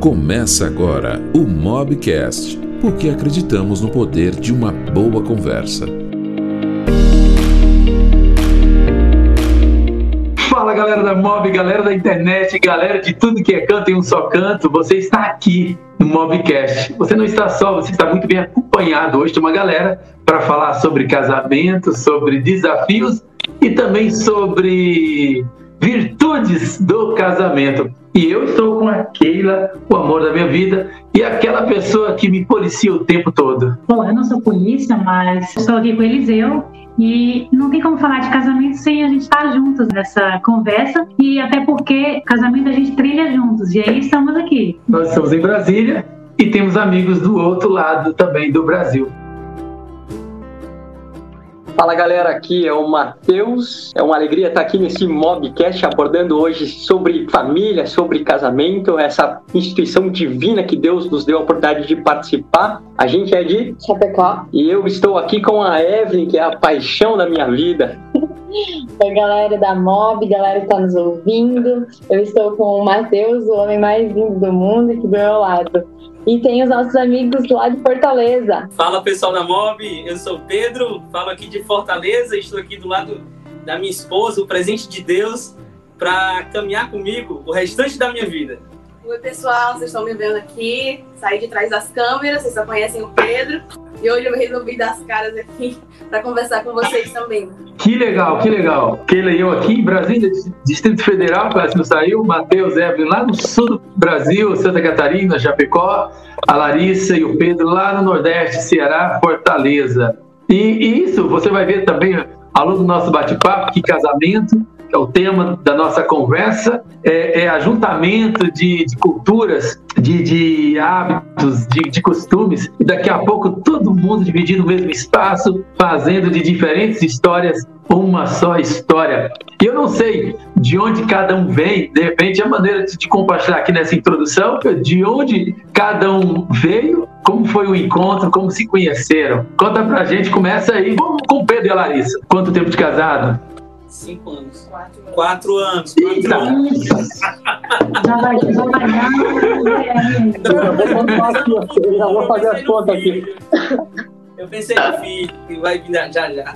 Começa agora o Mobcast, porque acreditamos no poder de uma boa conversa. Fala galera da Mob, galera da internet, galera de tudo que é canto em um só canto, você está aqui no Mobcast. Você não está só, você está muito bem acompanhado. Hoje tem uma galera para falar sobre casamento, sobre desafios e também sobre virtudes do casamento. E eu estou com a Keila, o amor da minha vida, e aquela pessoa que me policia o tempo todo. Bom, eu não sou polícia, mas estou aqui com o Eliseu. E não tem como falar de casamento sem a gente estar juntos nessa conversa. E até porque casamento a gente trilha juntos. E aí estamos aqui. Nós estamos em Brasília e temos amigos do outro lado também do Brasil. Fala galera, aqui é o Matheus. É uma alegria estar aqui nesse Mobcast abordando hoje sobre família, sobre casamento, essa instituição divina que Deus nos deu a oportunidade de participar. A gente é de Chapecó. E eu estou aqui com a Evelyn, que é a paixão da minha vida. Oi, galera da Mob, galera que está nos ouvindo. Eu estou com o Matheus, o homem mais lindo do mundo, aqui do meu lado. E tem os nossos amigos lá de Fortaleza. Fala pessoal da Mob, eu sou o Pedro, falo aqui de Fortaleza, estou aqui do lado da minha esposa, o presente de Deus, para caminhar comigo o restante da minha vida. Oi pessoal, vocês estão me vendo aqui, saí de trás das câmeras, vocês só conhecem o Pedro. E hoje eu resolvi dar as caras aqui para conversar com vocês também. Que legal, que legal. Keila e eu aqui em Brasília, Distrito Federal, parece que não saiu. Matheus Evelyn lá no sul do Brasil, Santa Catarina, Japecó. A Larissa e o Pedro lá no Nordeste, Ceará, Fortaleza. E, e isso você vai ver também ao longo do nosso bate-papo, que casamento é o tema da nossa conversa, é, é ajuntamento de, de culturas, de, de hábitos, de, de, costumes, e daqui a pouco todo mundo dividindo o mesmo espaço, fazendo de diferentes histórias uma só história. E eu não sei de onde cada um vem, de repente a maneira de, de compartilhar aqui nessa introdução, de onde cada um veio, como foi o encontro, como se conheceram. Conta pra gente, começa aí Vamos com o Pedro e a Larissa. Quanto tempo de casado? Cinco anos. Quatro, quatro anos. Quatro anos. Já vai, já vai Eu vou fazer as contas aqui. Eu pensei no filho, que vai vir já já.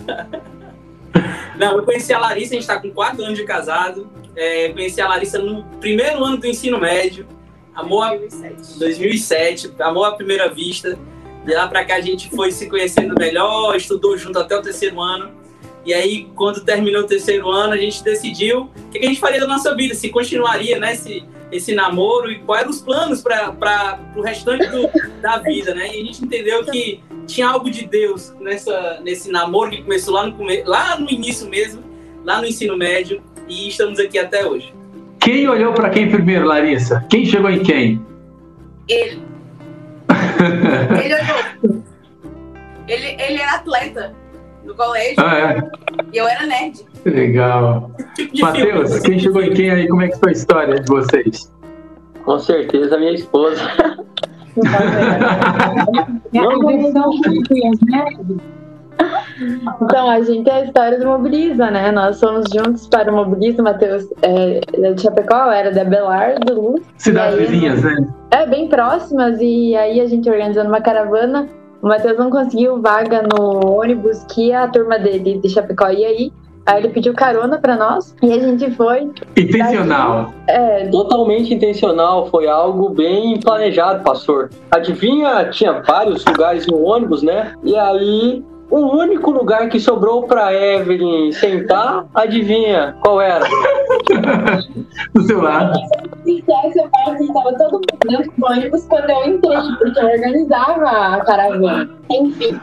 Não, eu conheci a Larissa, a gente está com quatro anos de casado. É, conheci a Larissa no primeiro ano do ensino médio. Amor 2007. 2007, amor à primeira vista. De lá pra cá a gente foi se conhecendo melhor, estudou junto até o terceiro ano. E aí, quando terminou o terceiro ano, a gente decidiu o que a gente faria da nossa vida, se continuaria né, esse, esse namoro e quais eram os planos para o restante do, da vida, né? E a gente entendeu que tinha algo de Deus nessa, nesse namoro que começou lá no, come- lá no início mesmo, lá no ensino médio, e estamos aqui até hoje. Quem olhou para quem primeiro, Larissa? Quem chegou em quem? Ele. Ele olhou. Ele, ele era atleta no colégio Ah, é. e eu era nerd. Legal. Matheus, quem chegou em quem aí? Como é que foi a história de vocês? Com certeza, minha esposa. Né? Então, a gente é a história do Mobiliza, né? Nós fomos juntos para o Mobiliza. Matheus é é de Chapecó, era da Belardo, Luz. Cidades E aí, vizinhas, né? É, bem próximas. E aí a gente organizando uma caravana. O Matheus não conseguiu vaga no ônibus que a turma dele de Chapecó ia aí. Aí ele pediu carona pra nós e a gente foi. Intencional. É, Totalmente intencional, foi algo bem planejado, pastor. Adivinha, tinha vários lugares no ônibus, né? E aí, o único lugar que sobrou pra Evelyn sentar, adivinha qual era? Do seu lado. sincero, você fala que tava todo mundo dentro do ônibus quando eu entrei, porque eu organizava a caravana. Enfim.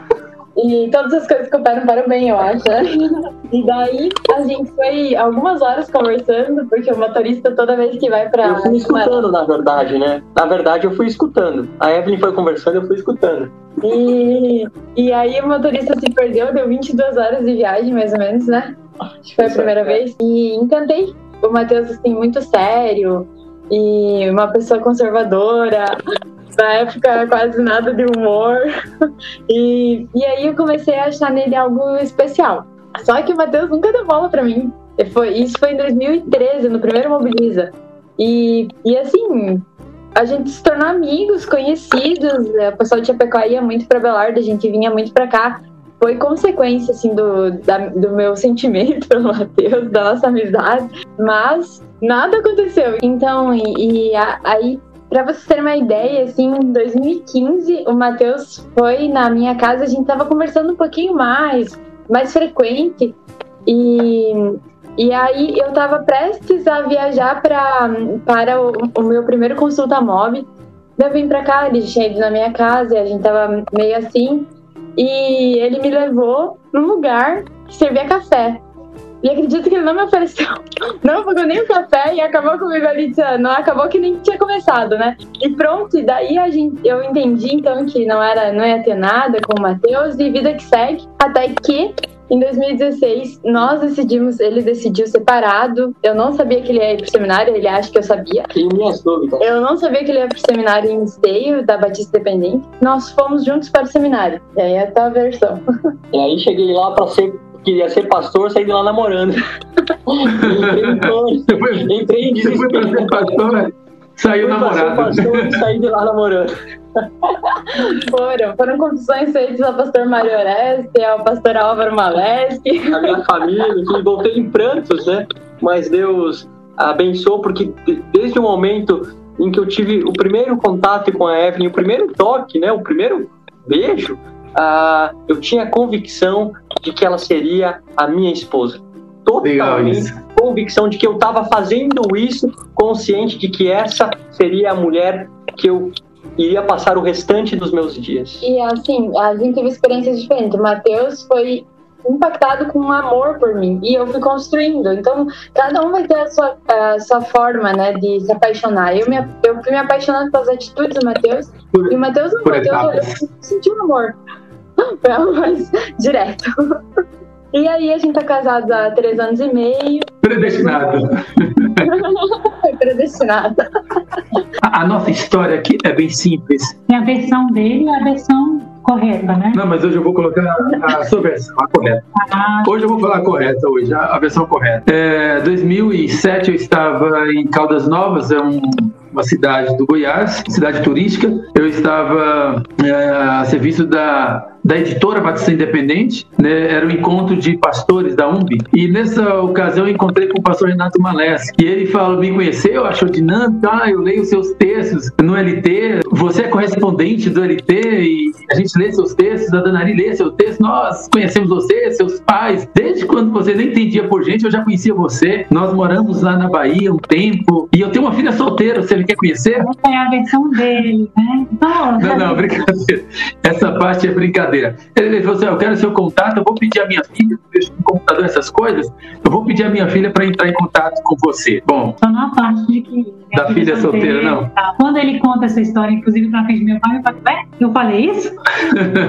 E todas as coisas cooperam para o bem, eu acho. né? E daí a gente foi algumas horas conversando, porque o motorista, toda vez que vai pra. Eu fui escutando, na verdade, né? Na verdade, eu fui escutando. A Evelyn foi conversando, eu fui escutando. E, e aí o motorista se perdeu, deu 22 horas de viagem, mais ou menos, né? Acho que foi a primeira vez. E encantei. O Matheus, assim, muito sério. E uma pessoa conservadora. Na época, quase nada de humor. E, e aí eu comecei a achar nele algo especial. Só que o Matheus nunca deu bola pra mim. Foi, isso foi em 2013, no primeiro Mobiliza. E, e assim, a gente se tornou amigos, conhecidos. O pessoal de Chapecó ia muito pra Belardo, a gente vinha muito pra cá. Foi consequência, assim, do, da, do meu sentimento pelo Matheus, da nossa amizade. Mas nada aconteceu. Então, e, e a, aí Pra vocês terem uma ideia, assim, em 2015, o Matheus foi na minha casa, a gente tava conversando um pouquinho mais, mais frequente, e, e aí eu tava prestes a viajar pra, para o, o meu primeiro consulta mob. Eu vim pra cá, ele tinha ido na minha casa, e a gente tava meio assim, e ele me levou num lugar que servia café. E acredito que ele não me ofereceu, não pagou nem o café e acabou comigo ali, não acabou que nem tinha começado, né? E pronto, e daí a gente, eu entendi então que não era, não ia ter nada com o Matheus e vida que segue, até que em 2016, nós decidimos, ele decidiu separado. Eu não sabia que ele ia ir pro seminário, ele acha que eu sabia. Tem minhas dúvidas. Eu não sabia que ele ia pro seminário em Esteio, da Batista Dependente. Nós fomos juntos para o seminário. E aí é a versão. E aí cheguei lá para ser queria ser pastor, saí de lá namorando. entrei, foi, entrei em desespero. Você foi pra ser pastor, saiu namorado. pastor e saí de lá namorando. Foram, foram confissões feitas ao pastor Mário Oreste, ao pastor Álvaro Maleschi. A minha família, que voltei em prantos, né? Mas Deus abençoou, porque desde o momento em que eu tive o primeiro contato com a Evelyn, o primeiro toque, né? O primeiro beijo, uh, eu tinha convicção de que ela seria a minha esposa. Totalmente convicção de que eu estava fazendo isso consciente de que essa seria a mulher que eu iria passar o restante dos meus dias. E assim, a gente teve experiências diferentes. O Matheus foi impactado com um amor por mim e eu fui construindo. Então, cada um vai ter a sua, a sua forma, né, de se apaixonar. Eu me, eu fui me apaixonando pelas atitudes do Matheus e o Matheus, o Matheus, eu senti um amor. Direto. E aí a gente tá casado há três anos e meio. Predestinado. Predestinado. A, a, nossa história aqui é bem simples. E a versão dele é a versão correta, né? Não, mas hoje eu vou colocar a sua versão, a correta. Ah. Hoje eu vou falar a correta, hoje, a, a versão correta. É, 2007 eu estava em Caldas Novas, é um uma cidade do Goiás, cidade turística. Eu estava é, a serviço da da editora Batista Independente, né, era um encontro de pastores da UMB, e nessa ocasião eu encontrei com o pastor Renato Malés, e ele falou, me conheceu, achou dinâmico, ah, eu leio seus textos no LT, você é correspondente do LT, e a gente lê seus textos, a Danari lê seu texto, nós conhecemos você, seus pais, desde quando você nem entendia por gente, eu já conhecia você, nós moramos lá na Bahia um tempo, e eu tenho uma filha solteira, você ele quer conhecer? É a versão dele, né? Não, não, não, brincadeira. Essa parte é brincadeira. Ele falou assim: eu quero seu contato, eu vou pedir a minha filha, deixa no computador essas coisas, eu vou pedir a minha filha para entrar em contato com você. Bom. Só na parte de que. Da filha solteira, solteira, não? Tá. Quando ele conta essa história, inclusive pra frente meu pai, eu falei, eu falei isso?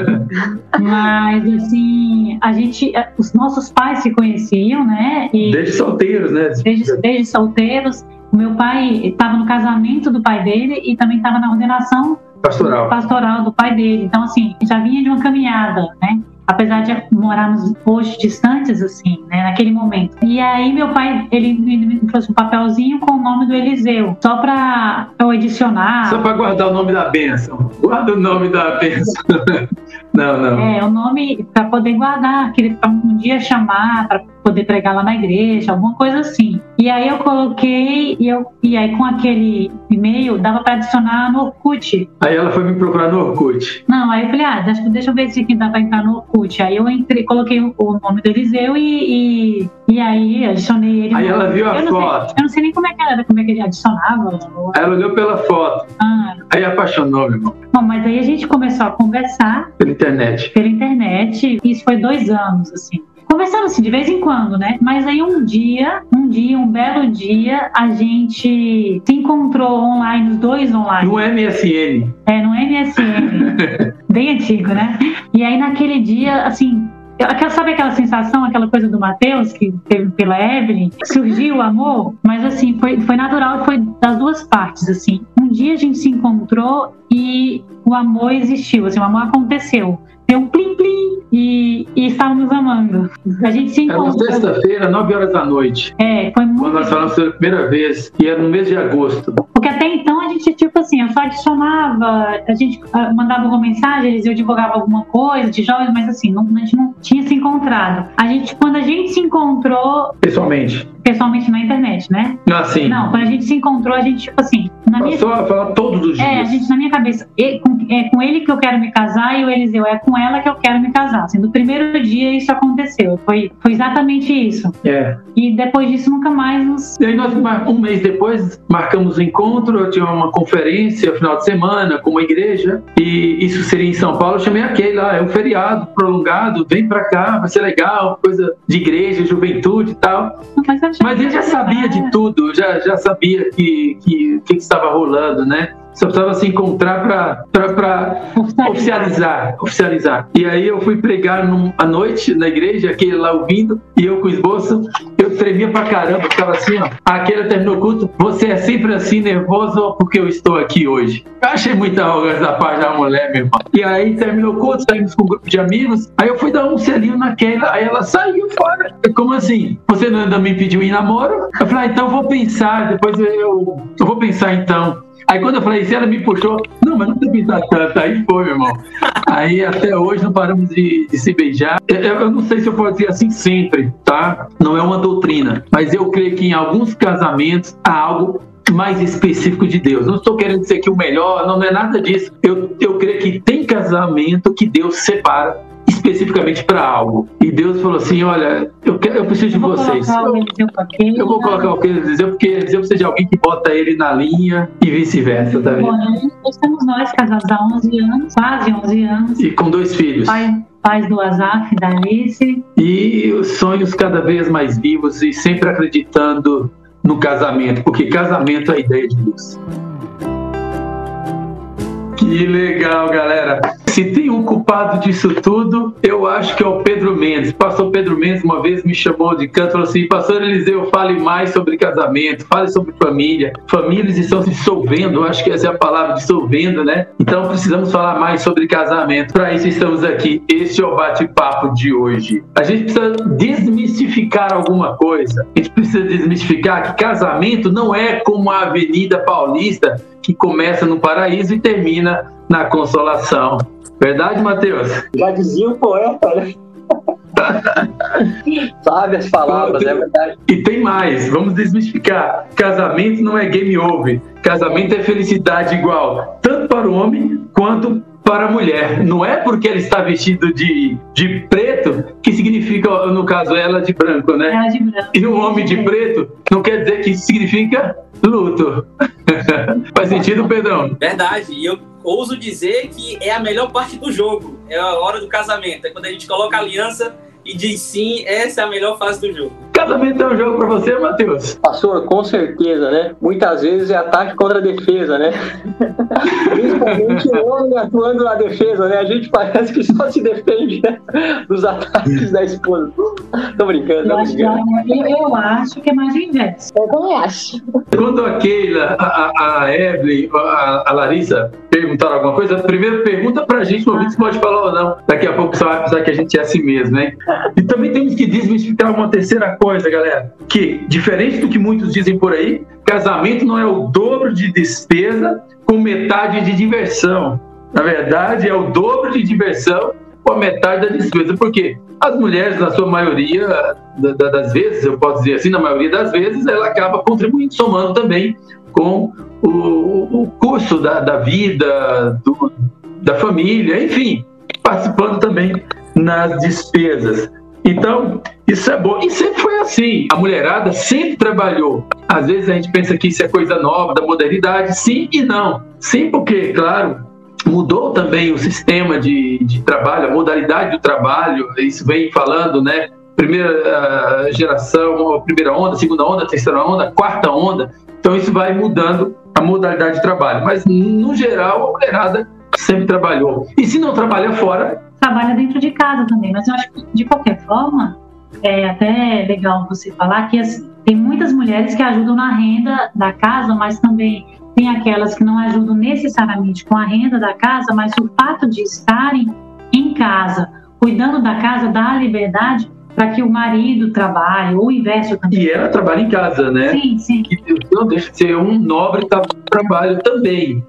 Mas, assim, a gente, os nossos pais se conheciam, né? E desde solteiros, né? Desde, desde solteiros. O meu pai estava no casamento do pai dele e também estava na ordenação pastoral. pastoral do pai dele. Então, assim, já vinha de uma caminhada, né? apesar de morarmos hoje distantes, assim, né, naquele momento. E aí meu pai, ele, me trouxe um papelzinho com o nome do Eliseu, só para eu adicionar. Só para guardar o nome da bênção. Guarda o nome da bênção. não, não. É, o nome para poder guardar, para um dia chamar, para poder pregar lá na igreja, alguma coisa assim. E aí eu coloquei e eu e aí com aquele e-mail dava para adicionar no Orkut. Aí ela foi me procurar no Orkut. Não, aí eu falei, ah, deixa, deixa eu ver se aqui dá para entrar no Orkut. Aí eu entrei, coloquei o, o nome do Eliseu e, e, e, aí adicionei ele. Aí ela viu a eu foto. Sei, eu não sei nem como é que era, como é que ele adicionava. Aí ela olhou pela foto. Ah. Aí apaixonou, meu irmão. Bom, mas aí a gente começou a conversar. Pela internet. Pela internet. Isso foi dois anos, assim conversando assim de vez em quando, né? Mas aí um dia, um dia, um belo dia, a gente se encontrou online, os dois online. No MSN. É, no MSN. Bem antigo, né? E aí naquele dia, assim, Aquela, sabe aquela sensação, aquela coisa do Matheus, que teve pela Evelyn? Surgiu o amor, mas assim, foi, foi natural, foi das duas partes, assim. Um dia a gente se encontrou e o amor existiu, assim, o amor aconteceu deu um plim-plim e, e estávamos amando. A gente se Era uma encontrou. sexta-feira, 9 horas da noite. É, foi muito Quando nós falamos pela primeira vez, e era no mês de agosto. Porque até então a gente, tipo assim, eu só adicionava, a gente ah, mandava alguma mensagem, eles eu divulgava alguma coisa de jovens, mas assim, não, a gente não tinha se encontrado. A gente, quando a gente se encontrou Pessoalmente. pessoalmente na internet, né? Assim. Não, quando a gente se encontrou, a gente, tipo assim, na minha Passou a falar todos os dias. É, a gente, na minha cabeça, e- com- é com ele que eu quero me casar e o Eliseu é com ela que eu quero me casar. Assim, no primeiro dia isso aconteceu. Foi, foi exatamente isso. É. E depois disso nunca mais nos. E aí nós, um mês depois, marcamos o encontro, eu tinha uma conferência final de semana com uma igreja, e isso seria em São Paulo, eu chamei aquele lá, é um feriado prolongado, vem pra cá, vai ser legal, coisa de igreja, juventude e tal. Mas, eu Mas ele já sabia de tudo, já, já sabia que, que, que estava rolando, né? Só precisava se encontrar para oficializar, oficializar. E aí eu fui pregar num, à noite na igreja, aquele lá ouvindo, e eu com esboço, eu tremia pra caramba, ficava assim, ó. Aquele terminou o culto, você é sempre assim nervoso porque eu estou aqui hoje. Eu achei muita arrogância da parte da mulher, meu irmão. E aí terminou o culto, saímos com um grupo de amigos, aí eu fui dar um selinho naquela, aí ela saiu fora. Como assim? Você não ainda me pediu em namoro? Eu falei, ah, então vou pensar, depois eu, eu vou pensar então. Aí quando eu falei isso, ela me puxou. Não, mas não precisa pensar tanto. Aí foi, meu irmão. Aí até hoje não paramos de, de se beijar. Eu, eu não sei se eu posso dizer assim sempre, tá? Não é uma doutrina. Mas eu creio que em alguns casamentos há algo mais específico de Deus. Não estou querendo dizer que o melhor, não, não é nada disso. Eu, eu creio que tem casamento que Deus separa especificamente para algo. E Deus falou assim: olha, eu, quero, eu preciso de Eu vou vocês. aquele. Eu vou colocar o que eles dizer, porque Eliseu precisa de alguém que bota ele na linha e vice-versa, tá vendo? Bom, estamos nós casados há 11 anos, quase 11 anos. E com dois filhos. Pai, pais do Azaf, da Alice. E os sonhos cada vez mais vivos e sempre acreditando no casamento, porque casamento é a ideia de Deus. Que legal, galera. Se tem um culpado disso tudo, eu acho que é o Pedro Mendes. Pastor Pedro Mendes uma vez me chamou de canto e falou assim: Pastor Eliseu, fale mais sobre casamento, fale sobre família. Famílias estão se dissolvendo, eu acho que essa é a palavra, dissolvendo, né? Então precisamos falar mais sobre casamento. Para isso estamos aqui. Este é o bate-papo de hoje. A gente precisa desmistificar alguma coisa. A gente precisa desmistificar que casamento não é como a Avenida Paulista que começa no paraíso e termina na consolação. Verdade, Matheus? Já dizia o poeta, né? Sabe as palavras, é verdade. E tem mais, vamos desmistificar. Casamento não é game over. Casamento é felicidade igual, tanto para o homem quanto para a mulher. Não é porque ela está vestido de, de preto que significa, no caso, ela de branco, né? Ela de branco. E o homem de preto não quer dizer que isso significa luto. Faz sentido, Pedrão? Verdade. E eu ouso dizer que é a melhor parte do jogo. É a hora do casamento. É quando a gente coloca a aliança e diz sim, essa é a melhor fase do jogo. Casamento é um jogo para você, Matheus? Pastor, com certeza, né? Muitas vezes é ataque contra a defesa, né? Principalmente o homem atuando na defesa, né? A gente parece que só se defende né? dos ataques da esposa. Tô brincando, tô que, brincando. eu, eu acho que é mais o inverso. Eu também acho. Quando a Keila, a, a, a Evelyn, a, a Larissa perguntaram alguma coisa, primeiro pergunta pra gente, pra ver se pode falar ou não. Daqui a pouco você vai pensar que a gente é assim mesmo, né? E também temos que desmistificar uma terceira coisa, galera. Que, diferente do que muitos dizem por aí, casamento não é o dobro de despesa com metade de diversão. Na verdade, é o dobro de diversão com a metade da despesa. Por quê? As mulheres, na sua maioria da- da- das vezes, eu posso dizer assim, na maioria das vezes, ela acaba contribuindo, somando também com o, o custo da, da vida, do- da família, enfim, participando também nas despesas. Então, isso é bom. E sempre foi assim. A mulherada sempre trabalhou. Às vezes a gente pensa que isso é coisa nova, da modernidade. Sim e não. Sim, porque, claro, mudou também o sistema de, de trabalho, a modalidade do trabalho. Isso vem falando, né? Primeira ah, geração, primeira onda, segunda onda, terceira onda, quarta onda. Então isso vai mudando a modalidade de trabalho. Mas, no geral, a mulherada sempre trabalhou. E se não trabalha fora, Trabalha dentro de casa também, mas eu acho que, de qualquer forma, é até legal você falar que as- tem muitas mulheres que ajudam na renda da casa, mas também tem aquelas que não ajudam necessariamente com a renda da casa, mas o fato de estarem em casa, cuidando da casa, dá liberdade para que o marido trabalhe, ou o inverso também. E ela trabalha em casa, né? Sim, sim. Que não deixa de ser um nobre trabalho também.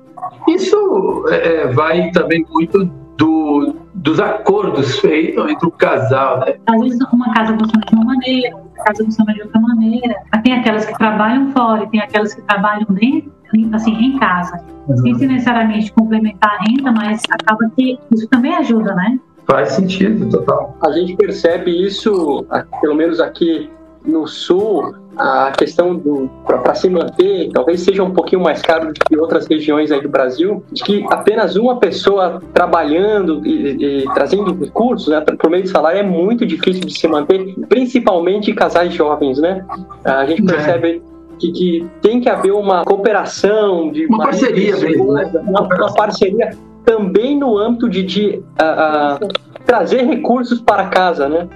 Isso é, vai também muito do, dos acordos feitos entre o casal, né? Às vezes uma casa funciona de uma maneira, outra casa funciona de outra maneira. Tem aquelas que trabalham fora e tem aquelas que trabalham dentro, assim, em casa. Uhum. Sem necessariamente complementar a renda, mas acaba que isso também ajuda, né? Faz sentido, total. A gente percebe isso, pelo menos aqui no sul, a questão do para se manter, talvez seja um pouquinho mais caro do que outras regiões aí do Brasil, de que apenas uma pessoa trabalhando e, e trazendo recursos, né, por meio de salário é muito difícil de se manter, principalmente casais jovens, né? A gente é. percebe que, que, tem que haver uma cooperação, de uma parceria mesmo, né? Uma, uma, parceria também no âmbito de, de uh, uh, trazer recursos para casa, né?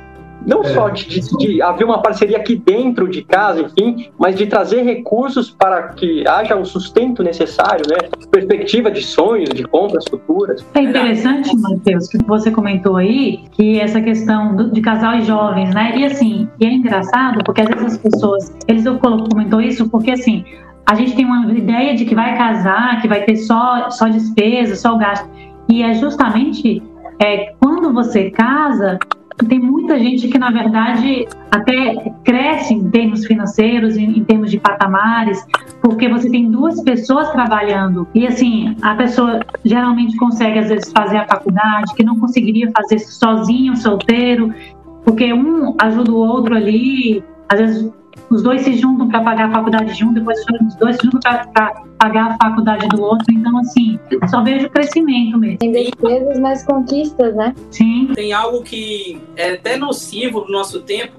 Não é. só de, de, de, haver uma parceria aqui dentro de casa, enfim, mas de trazer recursos para que haja o sustento necessário, né? Perspectiva de sonhos, de compras futuras. É interessante, Matheus, que você comentou aí, que essa questão de casal e jovens, né? E assim, e é engraçado, porque às vezes as pessoas, eles comentou isso porque assim, a gente tem uma ideia de que vai casar, que vai ter só, só despesa, só gasto. E é justamente é, quando você casa, tem muita gente que, na verdade, até cresce em termos financeiros, em, em, termos de patamares, porque você tem duas pessoas trabalhando. E, assim, a pessoa geralmente consegue, às vezes, fazer a faculdade, que não conseguiria fazer sozinho, solteiro, porque um ajuda o outro ali, às vezes os dois se juntam para pagar a faculdade de um, depois os dois se juntam para pagar a faculdade do outro. Então, assim, só vejo crescimento mesmo. Tem despesas, mas conquistas, né? Sim. Tem algo que é até nocivo no nosso tempo,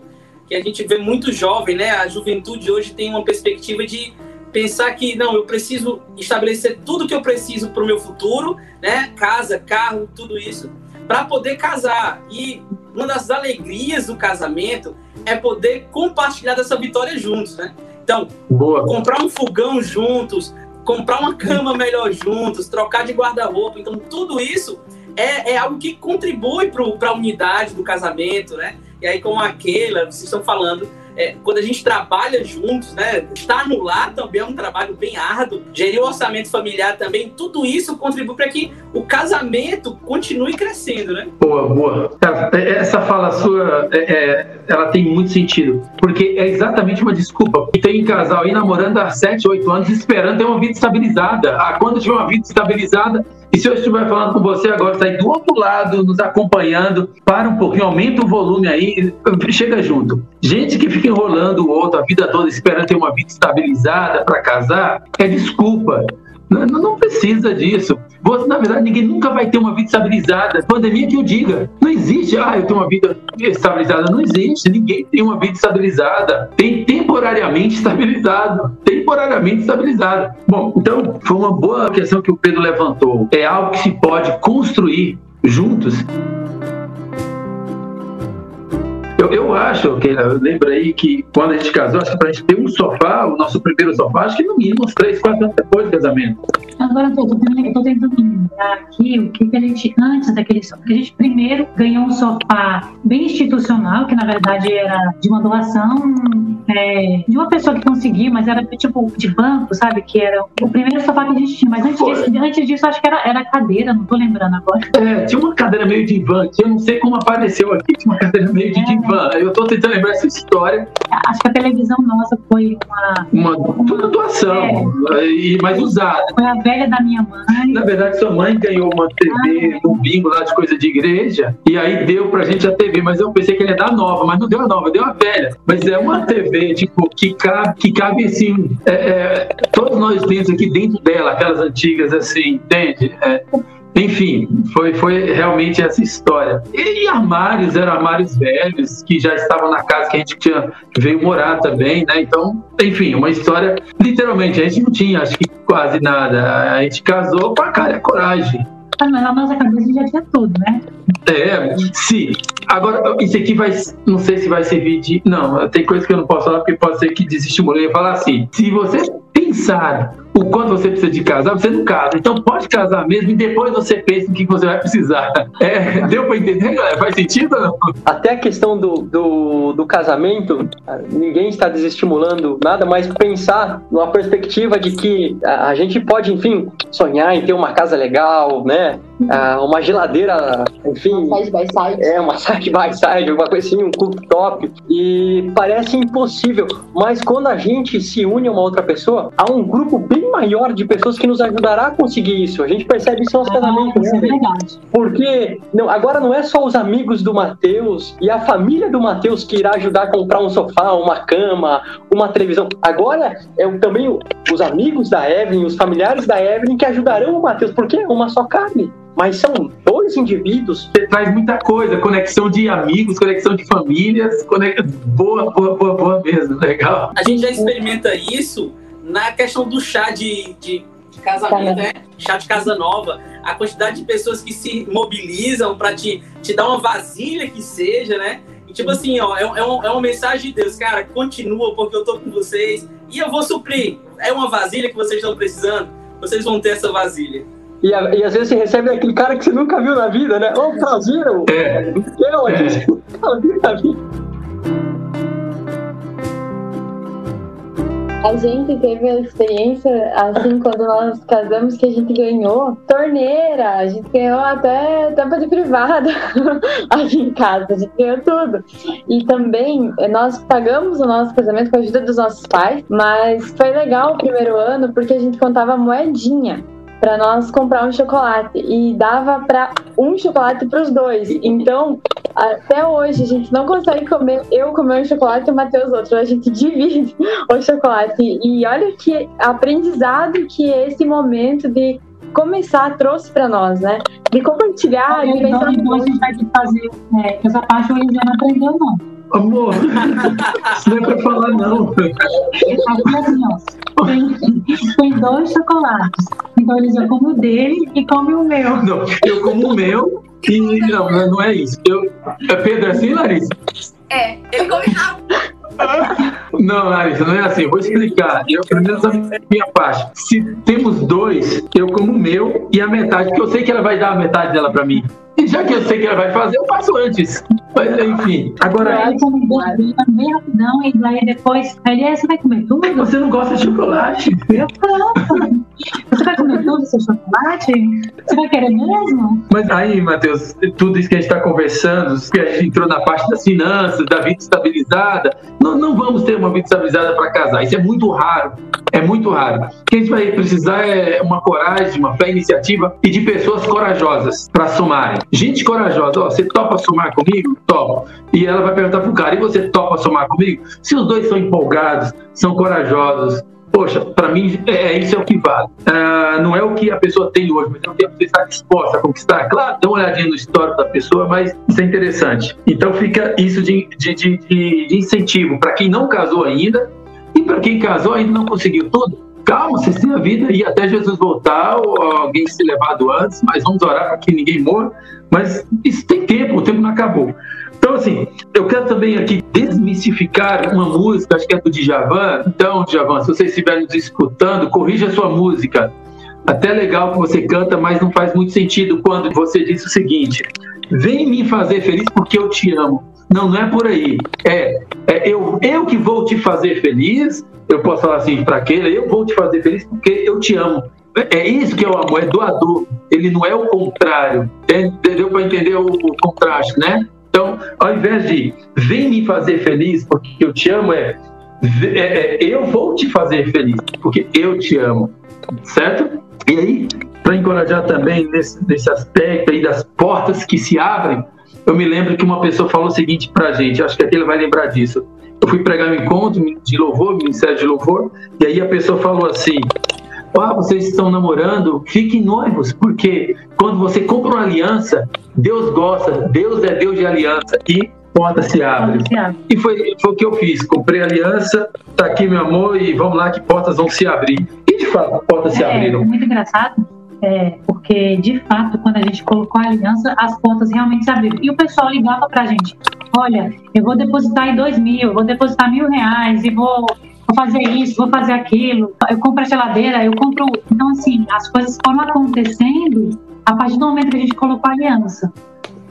que a gente vê muito jovem, né? A juventude hoje tem uma perspectiva de pensar que não, eu preciso estabelecer tudo que eu preciso para o meu futuro, né? Casa, carro, tudo isso, para poder casar. E uma das alegrias do casamento é poder compartilhar dessa vitória juntos, né? Então, Boa. comprar um fogão juntos, comprar uma cama melhor juntos, trocar de guarda-roupa. Então, tudo isso é, é algo que contribui para a unidade do casamento, né? E aí, como a Keila, vocês estão falando, é, quando a gente trabalha juntos, né? Estar no lar também é um trabalho bem árduo. Gerir o orçamento familiar também, tudo isso contribui para que o casamento continue crescendo, né? Boa, boa. Essa fala sua, é, é, ela tem muito sentido, porque é exatamente uma desculpa. Tem casal aí namorando há 7, 8 anos, esperando ter uma vida estabilizada. Ah, quando tiver uma vida estabilizada, e se eu estiver falando com você agora, está aí do outro lado, nos acompanhando, para um pouquinho, aumenta o volume aí, chega junto. Gente que fica enrolando o outro a vida toda esperando ter uma vida estabilizada para casar, é desculpa. Não, não precisa disso. Você, na verdade, ninguém nunca vai ter uma vida estabilizada. Pandemia que eu diga. Não existe, ah, eu tenho uma vida estabilizada. Não existe. Ninguém tem uma vida estabilizada. Tem temporariamente estabilizado. Temporariamente estabilizado. Bom, então foi uma boa questão que o Pedro levantou. É algo que se pode construir juntos. Eu, eu acho, que lembra aí que quando a gente casou, acho que pra gente ter um sofá, o nosso primeiro sofá, acho que no mínimo uns 3, 4 anos depois do casamento. Agora eu tô tentando lembrar aqui o que, que a gente, antes daquele sofá, a gente primeiro ganhou um sofá bem institucional, que na verdade era de uma doação é, de uma pessoa que conseguiu, mas era tipo de banco, sabe? Que era o primeiro sofá que a gente tinha. Mas antes disso, antes disso acho que era, era cadeira, não tô lembrando agora. É, tinha uma cadeira meio de van, eu não sei como apareceu aqui, tinha uma cadeira meio de é. divã eu tô tentando lembrar essa história. Acho que a televisão nossa foi uma. Uma, doação, é. mais usada. Foi a velha da minha mãe. Na verdade, sua mãe ganhou uma TV ah, no bingo lá de coisa de igreja, e aí deu pra gente a TV, mas eu pensei que ele ia dar nova, mas não deu a nova, deu a velha. Mas é uma TV, tipo, que cabe, que cabe assim. É, é, todos nós temos aqui dentro dela, aquelas antigas assim, entende? É, enfim, foi, foi realmente essa história. E, e, armários, eram armários velhos, que já estavam na casa que a gente tinha, veio morar também, né? Então, enfim, uma história. Literalmente, a gente não tinha, acho que quase nada. A gente casou com a cara e a coragem. Ah, mas na nossa cabeça já tinha tudo, né? É, sim. Agora, isso aqui vai. Não sei se vai servir de. Não, tem coisa que eu não posso falar porque pode ser que desestimule. Eu falar assim: se você pensar o quanto você precisa de casar, você não casa. Então pode casar mesmo e depois você pensa no que você vai precisar. É, deu para entender, galera? Faz sentido ou não? Até a questão do, do, do casamento, ninguém está desestimulando nada, mas pensar numa perspectiva de que a gente pode, enfim, sonhar em ter uma casa legal, né? Ah, uma geladeira, enfim. Side by side. É, uma side by side, alguma coisa assim, um cooktop. E parece impossível. Mas quando a gente se une a uma outra pessoa, há um grupo bem maior de pessoas que nos ajudará a conseguir isso. A gente percebe isso no nosso casamento, Isso é né? verdade. Porque não, agora não é só os amigos do Matheus e a família do Matheus que irá ajudar a comprar um sofá, uma cama, uma televisão. Agora é também os amigos da Evelyn, os familiares da Evelyn que ajudarão o Matheus, porque é uma só carne. Mas são dois indivíduos. Você traz muita coisa, conexão de amigos, conexão de famílias, conex... boa, boa, boa, boa mesmo, legal. A gente já experimenta isso na questão do chá de, de, de casamento, né? Chá de casa nova. A quantidade de pessoas que se mobilizam para te, te dar uma vasilha que seja, né? E tipo assim, ó, é, é, um- é uma mensagem de Deus, cara, continua porque eu tô com vocês e eu vou suprir. É uma vasilha que vocês estão precisando, vocês vão ter essa vasilha. E, a- e às vezes você recebe aquele cara que você nunca viu na vida, né? Ô, prazer! É. Eu aqui, É. você nunca viu na vida. A gente teve a experiência, assim, quando nós casamos, que a gente ganhou torneira, a gente ganhou até tampa de privada aqui em casa, a gente ganhou tudo. E também nós pagamos o nosso casamento com a ajuda dos nossos pais, mas foi legal o primeiro ano porque a gente contava moedinha para nós comprar um chocolate e dava para um chocolate para os dois. Então, até hoje a gente não consegue comer, eu comer um chocolate e o Matheus outro, a gente divide o chocolate. E olha que aprendizado que esse momento de começar trouxe para nós, né? De compartilhar, de então, pensar então a gente vai ter que fazer é, essa parte o não aprendeu, não. Amor, isso não é pra falar, não. Aqui assim, ó, tem, tem dois chocolates. Então o Eliseu come o dele e come o meu. Não, eu como o meu e não, não é isso. Eu, é Pedro é assim, Larissa? É, ele come rápido. Não, Larissa, não é assim. Eu vou explicar. Eu, pelo menos a minha parte. Se temos dois, eu como o meu e a metade, porque eu sei que ela vai dar a metade dela pra mim. E já que eu sei que ela vai fazer, eu faço antes. Mas, enfim. Agora, Aí come bem, rapidão e daí depois. Aí ele, "É, você vai comer tudo? você não gosta de chocolate? Eu como. Você vai comer tudo seu chocolate? Você vai querer mesmo? Mas aí, Matheus, tudo isso que a gente está conversando, que a gente entrou na parte das finanças, da vida estabilizada, não, não vamos ter uma vida estabilizada para casar. Isso é muito raro. É muito raro. O que a gente vai precisar é uma coragem, uma fé iniciativa e de pessoas corajosas para somarem. Gente corajosa, ó, você topa somar comigo? Topa. E ela vai perguntar pro cara, e você topa somar comigo? Se os dois são empolgados, são corajosos, Poxa, para mim, é, é- isso é o que vale. Ah, não é o que a pessoa tem hoje, mas é o que a pessoa está disposta a conquistar. Claro, dá uma olhadinha no histórico da pessoa, mas isso é interessante. Então fica isso de, de, de, de- incentivo para quem não casou ainda e para quem casou ainda não conseguiu tudo. Calma, vocês têm a vida e até Jesus voltar ou alguém ser levado antes, mas vamos orar para que ninguém morra. Mas isso tem tempo, o tempo não acabou. Então, assim, eu quero também aqui desmistificar uma música, acho que é do Djavan. Então, Djavan, se você estiver nos escutando, corrija a sua música. Até legal que você canta, mas não faz muito sentido quando você diz o seguinte: vem me fazer feliz porque eu te amo. Não, não é por aí. É, é eu, eu que vou te fazer feliz. Eu posso falar assim para aquele: eu vou te fazer feliz porque eu te amo. É é isso que é o amor, é doador. Ele não é o contrário. É, Deu para entender o, o contraste, né? Ao invés de vem me fazer feliz porque eu te amo, é, é, é, eu vou te fazer feliz porque eu te amo, certo? E aí, para encorajar também nesse, nesse aspecto aí das portas que se abrem, eu me lembro que uma pessoa falou o seguinte para a gente, acho que aquele vai lembrar disso. Eu fui pregar um encontro de louvor, ministério de louvor, e aí a pessoa falou assim: ah, vocês estão namorando, fiquem noivos, porque quando você compra uma aliança, Deus gosta, Deus é Deus de aliança e porta se abre. E foi, foi o que eu fiz, comprei a aliança, tá aqui meu amor e vamos lá que portas vão se abrir. E de fato, portas se É, abriram. muito engraçado, é, porque de fato, quando a gente colocou a aliança, as portas realmente se abriram. E o pessoal ligava pra gente: olha, eu vou depositar em dois mil, eu vou depositar mil reais e vou, vou fazer isso, vou fazer aquilo, eu compro a geladeira, eu compro. Então, assim, as coisas foram acontecendo a partir do momento que a gente colocou a aliança.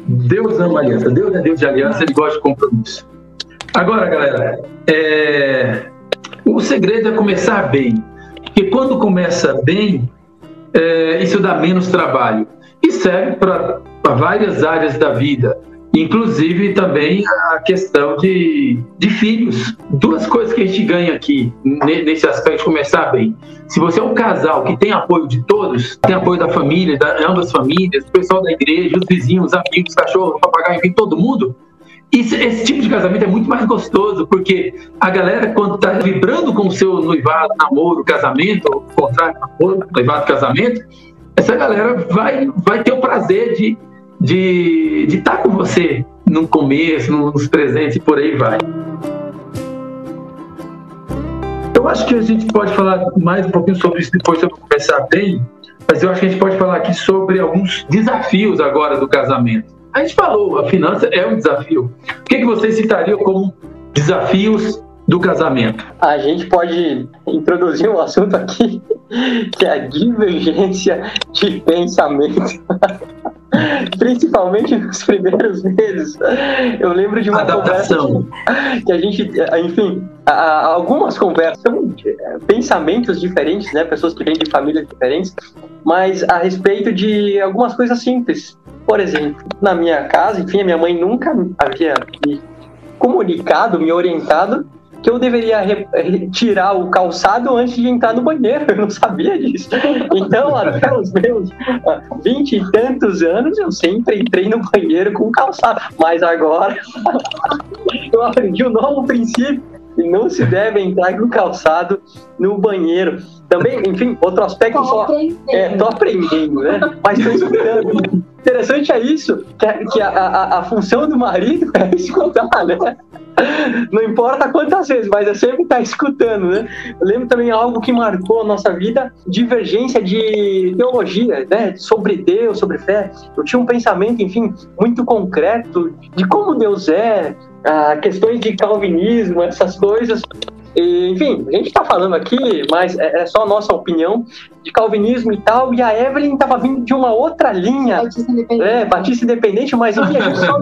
Deus ama aliança, Deus é Deus de aliança, ele gosta de compromisso. Agora, galera, é... o segredo é começar bem. Porque quando começa bem, é... isso dá menos trabalho. E serve para várias áreas da vida inclusive também a questão de, de filhos. Duas coisas que a gente ganha aqui nesse aspecto de começar bem. Se você é um casal que tem apoio de todos, tem apoio da família, da ambas famílias, o pessoal da igreja, os vizinhos, os amigos, cachorro, papagaio, enfim, todo mundo. Isso, esse tipo de casamento é muito mais gostoso, porque a galera, quando está vibrando com o seu noivado, namoro, casamento, ou contrário, namoro, noivado, casamento, essa galera vai, vai ter o prazer de de estar tá com você no começo, nos presentes e por aí vai. Eu acho que a gente pode falar mais um pouquinho sobre isso depois, se eu começar bem, mas eu acho que a gente pode falar aqui sobre alguns desafios agora do casamento. A gente falou, a finança é um desafio. O que, que vocês citariam como desafios do casamento? A gente pode introduzir um assunto aqui, que é a divergência de pensamento. Principalmente nos primeiros meses. Eu lembro de uma Adaptação. conversa que a gente, enfim, algumas conversas, são é, pensamentos diferentes, né? Pessoas que vêm de famílias diferentes, mas a respeito de algumas coisas simples. Por exemplo, na minha casa, enfim, a minha mãe nunca havia me comunicado, me orientado que eu deveria tirar o calçado antes de entrar no banheiro. Eu não sabia disso. Então, até os meus vinte e tantos anos, eu sempre entrei no banheiro com calçado. Mas agora, eu aprendi um novo princípio e não se deve entrar com calçado no banheiro. Também, enfim, outro aspecto tô só. Aprendendo. É, tô aprendendo, né? Mas tô escutando. Interessante é isso, que, a, que a, a, a função do marido é escutar, né? Não importa quantas vezes, mas é sempre estar tá escutando, né? Eu lembro também algo que marcou a nossa vida, divergência de teologia, né? Sobre Deus, sobre fé. Eu tinha um pensamento, enfim, muito concreto de como Deus é, questões de calvinismo, essas coisas. Enfim, a gente está falando aqui, mas é, é, só a nossa opinião de calvinismo e tal. E a Evelyn estava vindo de uma outra linha, Batista independente, é, Batista independente mas enfim, a gente só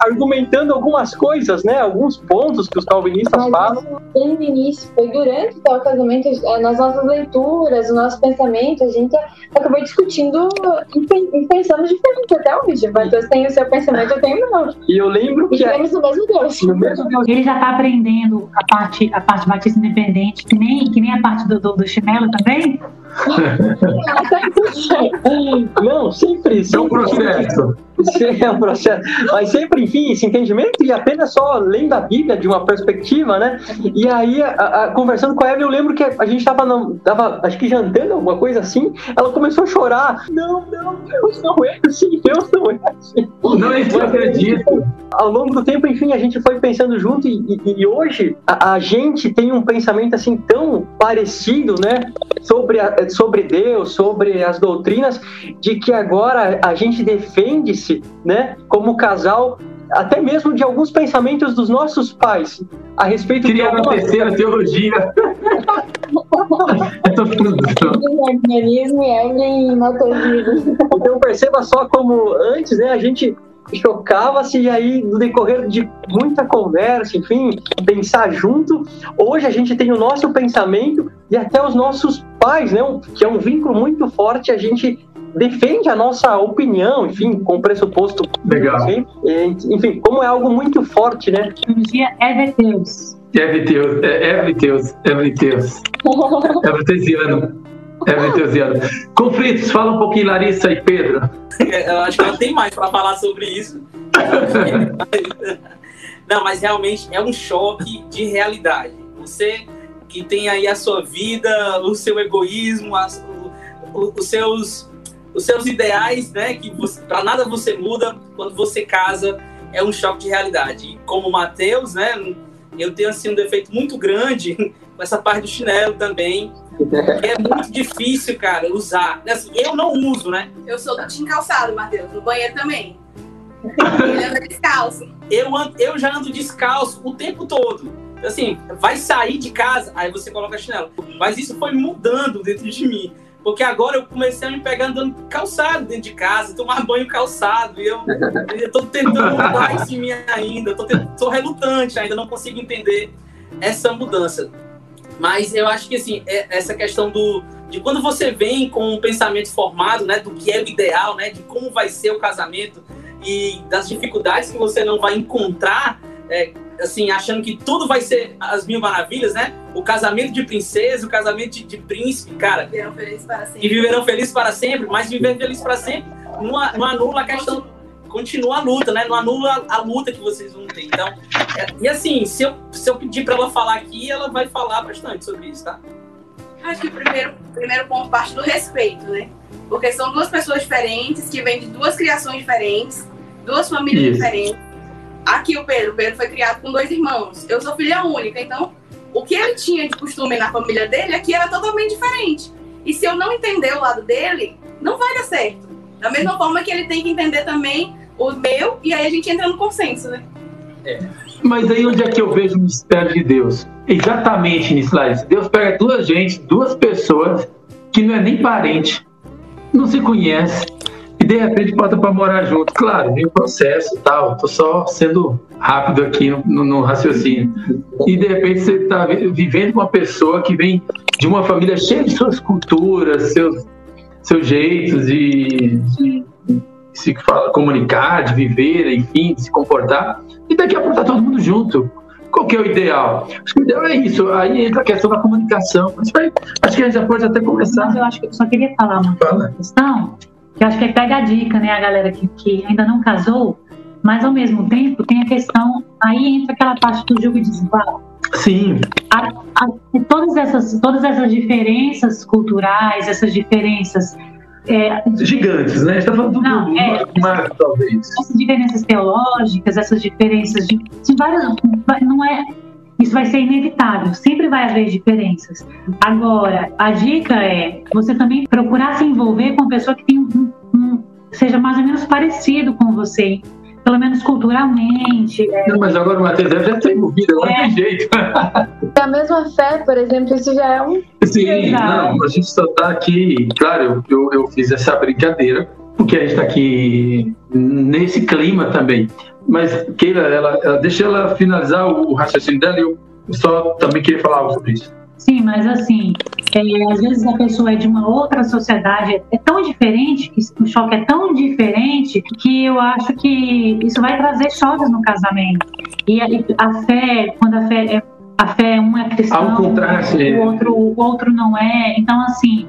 argumentando algumas coisas, né? Alguns pontos que os calvinistas mas falam. Desde o início, foi durante o casamento, é, nas nossas leituras, o nosso pensamento, a gente acabou discutindo e pensando diferente até hoje. Matheus tem o seu pensamento, eu tenho o meu. E eu lembro e que. temos o mesmo Deus. No mesmo Deus. Ele já está aprendendo a parte, a parte batista independente, que nem, que nem a parte do, do, do chinelo também? Não, sempre. sempre é um processo. É um processo. Mas sempre, enfim, esse entendimento e apenas só lendo a Bíblia de uma perspectiva, né? E aí, a, a, conversando com a Eva, eu lembro que a gente estava, tava, acho que jantando, alguma coisa assim. Ela começou a chorar. Não, não, Deus não é assim, Deus não é assim. Não, eu acredito. Ao longo do tempo, enfim, a gente foi pensando junto e, e, e hoje a, a, gente tem um pensamento assim tão parecido, né? Sobre, sobre Deus, sobre as doutrinas, de que agora a gente defende-se, né? Como casal até mesmo de alguns pensamentos dos nossos pais a respeito Queria de alguma terceira teologia. Cristianismo e Então perceba só como antes, né, a gente chocava-se e aí no decorrer de muita conversa, enfim, pensar junto, hoje a gente tem o nosso pensamento e até os nossos pais, né, que é um vínculo muito forte, a gente defende a nossa opinião, enfim, com pressuposto. Legal. Enfim, enfim, como é algo muito forte, né? Teologia é Deus. É Deus, é Deus, é Deus. É Tesiano. É Tesiano. Conflitos, fala um pouquinho, Larissa e Pedro. Eu acho que ela tem mais para falar sobre isso. Não, mas realmente é um choque de realidade. Você que tem aí a sua vida, o seu egoísmo, as, o, os seus os seus ideais, né? Que para nada você muda quando você casa, é um choque de realidade. E como Mateus, né? Eu tenho assim um defeito muito grande com essa parte do chinelo também. é muito difícil, cara, usar. Assim, eu não uso, né? Eu sou do time calçado, Matheus, no banheiro também. Ele anda descalço. Eu, ando, eu já ando descalço o tempo todo. assim, vai sair de casa, aí você coloca chinelo. Mas isso foi mudando dentro de mim. Porque agora eu comecei a me pegar andando calçado dentro de casa, tomar banho calçado. E eu, eu tô tentando mudar isso em mim ainda. Tô, tentando, tô relutante ainda, não consigo entender essa mudança. Mas eu acho que assim, é essa questão do de quando você vem com um pensamento formado, né, do que é o ideal, né, de como vai ser o casamento e das dificuldades que você não vai encontrar, é, assim, achando que tudo vai ser as mil maravilhas, né? O casamento de princesa, o casamento de, de príncipe, cara. Viverão felizes para sempre. E viverão felizes para sempre, mas viver feliz para sempre não, não anula a questão continua a luta, né? Não anula a, luta que vocês vão ter. Então, é, e assim, se eu, se eu pedir para ela falar aqui, ela vai falar bastante sobre isso, tá? Acho que o primeiro, primeiro ponto parte do respeito, né? Porque são duas pessoas diferentes, que vêm de duas criações diferentes, duas famílias Isso. diferentes. Aqui o Pedro, o Pedro foi criado com dois irmãos. Eu sou filha única, então o que ele tinha de costume na família dele aqui era totalmente diferente. E se eu não entender o lado dele, não vai dar certo. Da mesma forma que ele tem que entender também o meu, e aí a gente entra no consenso, né? Mas aí onde é que eu vejo o mistério de Deus? Exatamente nisso, Larissa. Deus pega duas gente, duas pessoas que não é nem parente, não se conhece, e de repente bota para morar junto. Claro, vem um processo e tal. Tô só sendo rápido aqui no, no- no raciocínio. E de repente você está vivendo com uma pessoa que vem de uma família cheia de suas culturas, seus, seus jeitos de, de se fala, comunicar, de viver, enfim, de se comportar. E daqui a pouco tá todo mundo junto. Qual que é o ideal? Acho que o ideal é isso. Aí entra a questão da comunicação. Mas acho que a gente já pode até Mas começar. eu acho que eu só queria falar uma Fala. questão, que eu acho que é pega a dica, né, a galera que, que ainda não casou, mas ao mesmo tempo tem a questão, aí entra aquela parte do jogo de desigual. Sim, A- todas, essas, todas essas diferenças culturais, essas diferenças, é, gigantes, né? A gente tá falando do Não, mundo, é. macro, talvez. essas diferenças teológicas, essas diferenças de, de várias, não é isso vai ser inevitável, sempre vai haver diferenças. Agora, a dica é você também procurar se envolver com uma pessoa que tem um, um- seja mais ou menos parecido com você, pelo menos culturalmente. é, Não, mas agora o Matheus já está envolvido, agora É. tem jeito. Da mesma fé, por exemplo, isso já é um. Sim, Exato. não, a gente só tá aqui. Claro, eu, eu, eu fiz essa brincadeira, porque a gente está aqui nesse clima também. Mas, Keila, ela, ela- deixa ela finalizar o, o raciocínio dela e eu só também queria falar algo sobre isso. Sim, mas assim, é, às vezes a pessoa é de uma outra sociedade, é, é tão diferente, o choque é tão diferente, que eu acho que isso vai trazer choques no casamento. E a, a fé, quando a fé é, a fé, um é cristão, Há um contraste. o outro, o outro não é. Então, assim,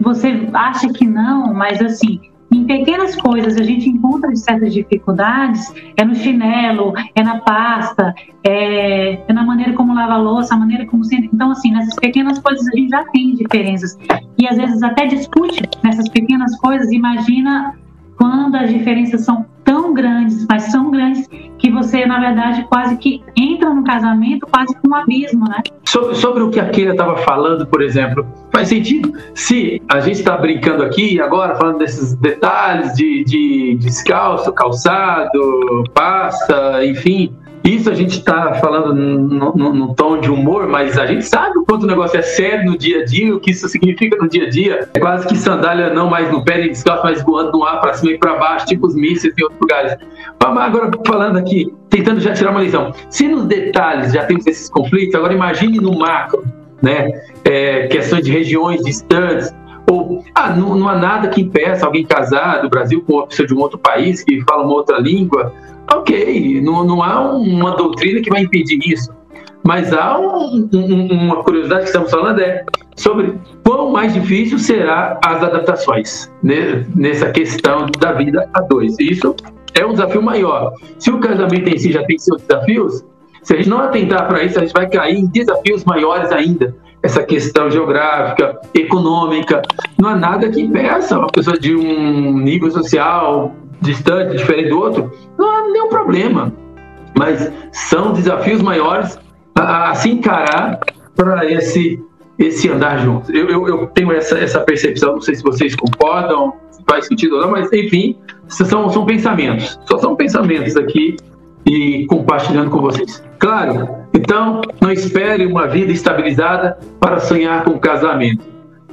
você acha que não, mas assim, em pequenas coisas a gente encontra certas dificuldades, é no chinelo, é na pasta, é, é na maneira como lava a louça, a maneira como senta. Então, assim, nessas pequenas coisas a gente já tem diferenças. E às vezes até discute nessas pequenas coisas. Imagina quando as diferenças são tão grandes, mas são grandes que você, na verdade, quase que entra no casamento quase com um abismo, né? Sobre, o que a Keila estava falando, por exemplo, faz sentido? Se a gente está brincando aqui agora, falando desses detalhes de, de descalço, calçado, pasta, enfim, isso a gente está falando no, no- no tom de humor, mas a gente sabe o quanto o negócio é sério no dia a dia, o que isso significa no dia a dia. É quase que sandália não mais no pé nem descalço, mas voando no ar para cima e para baixo, tipo os mísseis em outros lugares. Mas agora falando aqui, tentando já tirar uma lição. Se nos detalhes já temos esses conflitos, agora imagine no macro, né? É, questões de regiões distantes. Ou, ah, não, não há nada que impeça alguém casar do Brasil com uma pessoa de um outro país que fala uma outra língua. Ok, não, não há uma doutrina que vai impedir isso. Mas há um- um- uma curiosidade que estamos falando é sobre quão mais difícil será as adaptações né, nessa questão da vida a dois. Isso é um desafio maior. Se o casamento em si já tem seus desafios, se a gente não atentar para isso, a gente vai cair em desafios maiores ainda. Essa questão geográfica, econômica, não há nada que impeça uma pessoa de um nível social distante, diferente do outro, não há nenhum problema. Mas são desafios maiores a, a se encarar para esse esse andar juntos. Eu, eu, eu tenho essa, essa percepção, não sei se vocês concordam, se faz sentido ou não, mas enfim, são, são pensamentos. Só são pensamentos aqui e compartilhando com vocês. Claro, Então, não espere uma vida estabilizada para sonhar com casamento.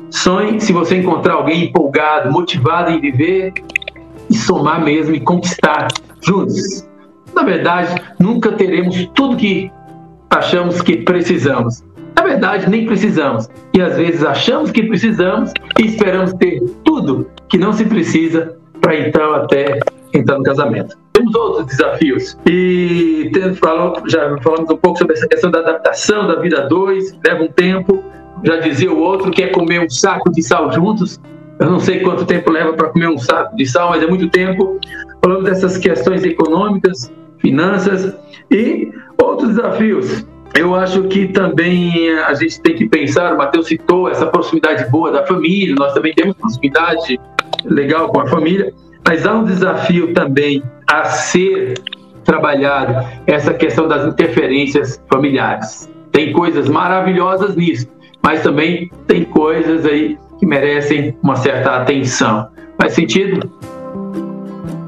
Sonhe se você encontrar alguém empolgado, motivado em viver e somar mesmo e conquistar juntos. Na verdade, nunca teremos tudo que achamos que precisamos. Na verdade, nem precisamos. E às vezes achamos que precisamos e esperamos ter tudo que não se precisa para então até entrar no casamento. Temos outros desafios. E falado, já falamos um pouco sobre essa questão da adaptação da vida a dois, leva um tempo. Já dizia o outro que é comer um saco de sal juntos. Eu não sei quanto tempo leva para comer um saco de sal, mas é muito tempo. Falando dessas questões econômicas, finanças e outros desafios. Eu acho que também a gente tem que pensar, o Matheus citou essa proximidade boa da família, nós também temos proximidade legal com a família, mas há um desafio também a ser trabalhado, essa questão das interferências familiares. Tem coisas maravilhosas nisso, mas também tem coisas aí que merecem uma certa atenção. Faz sentido?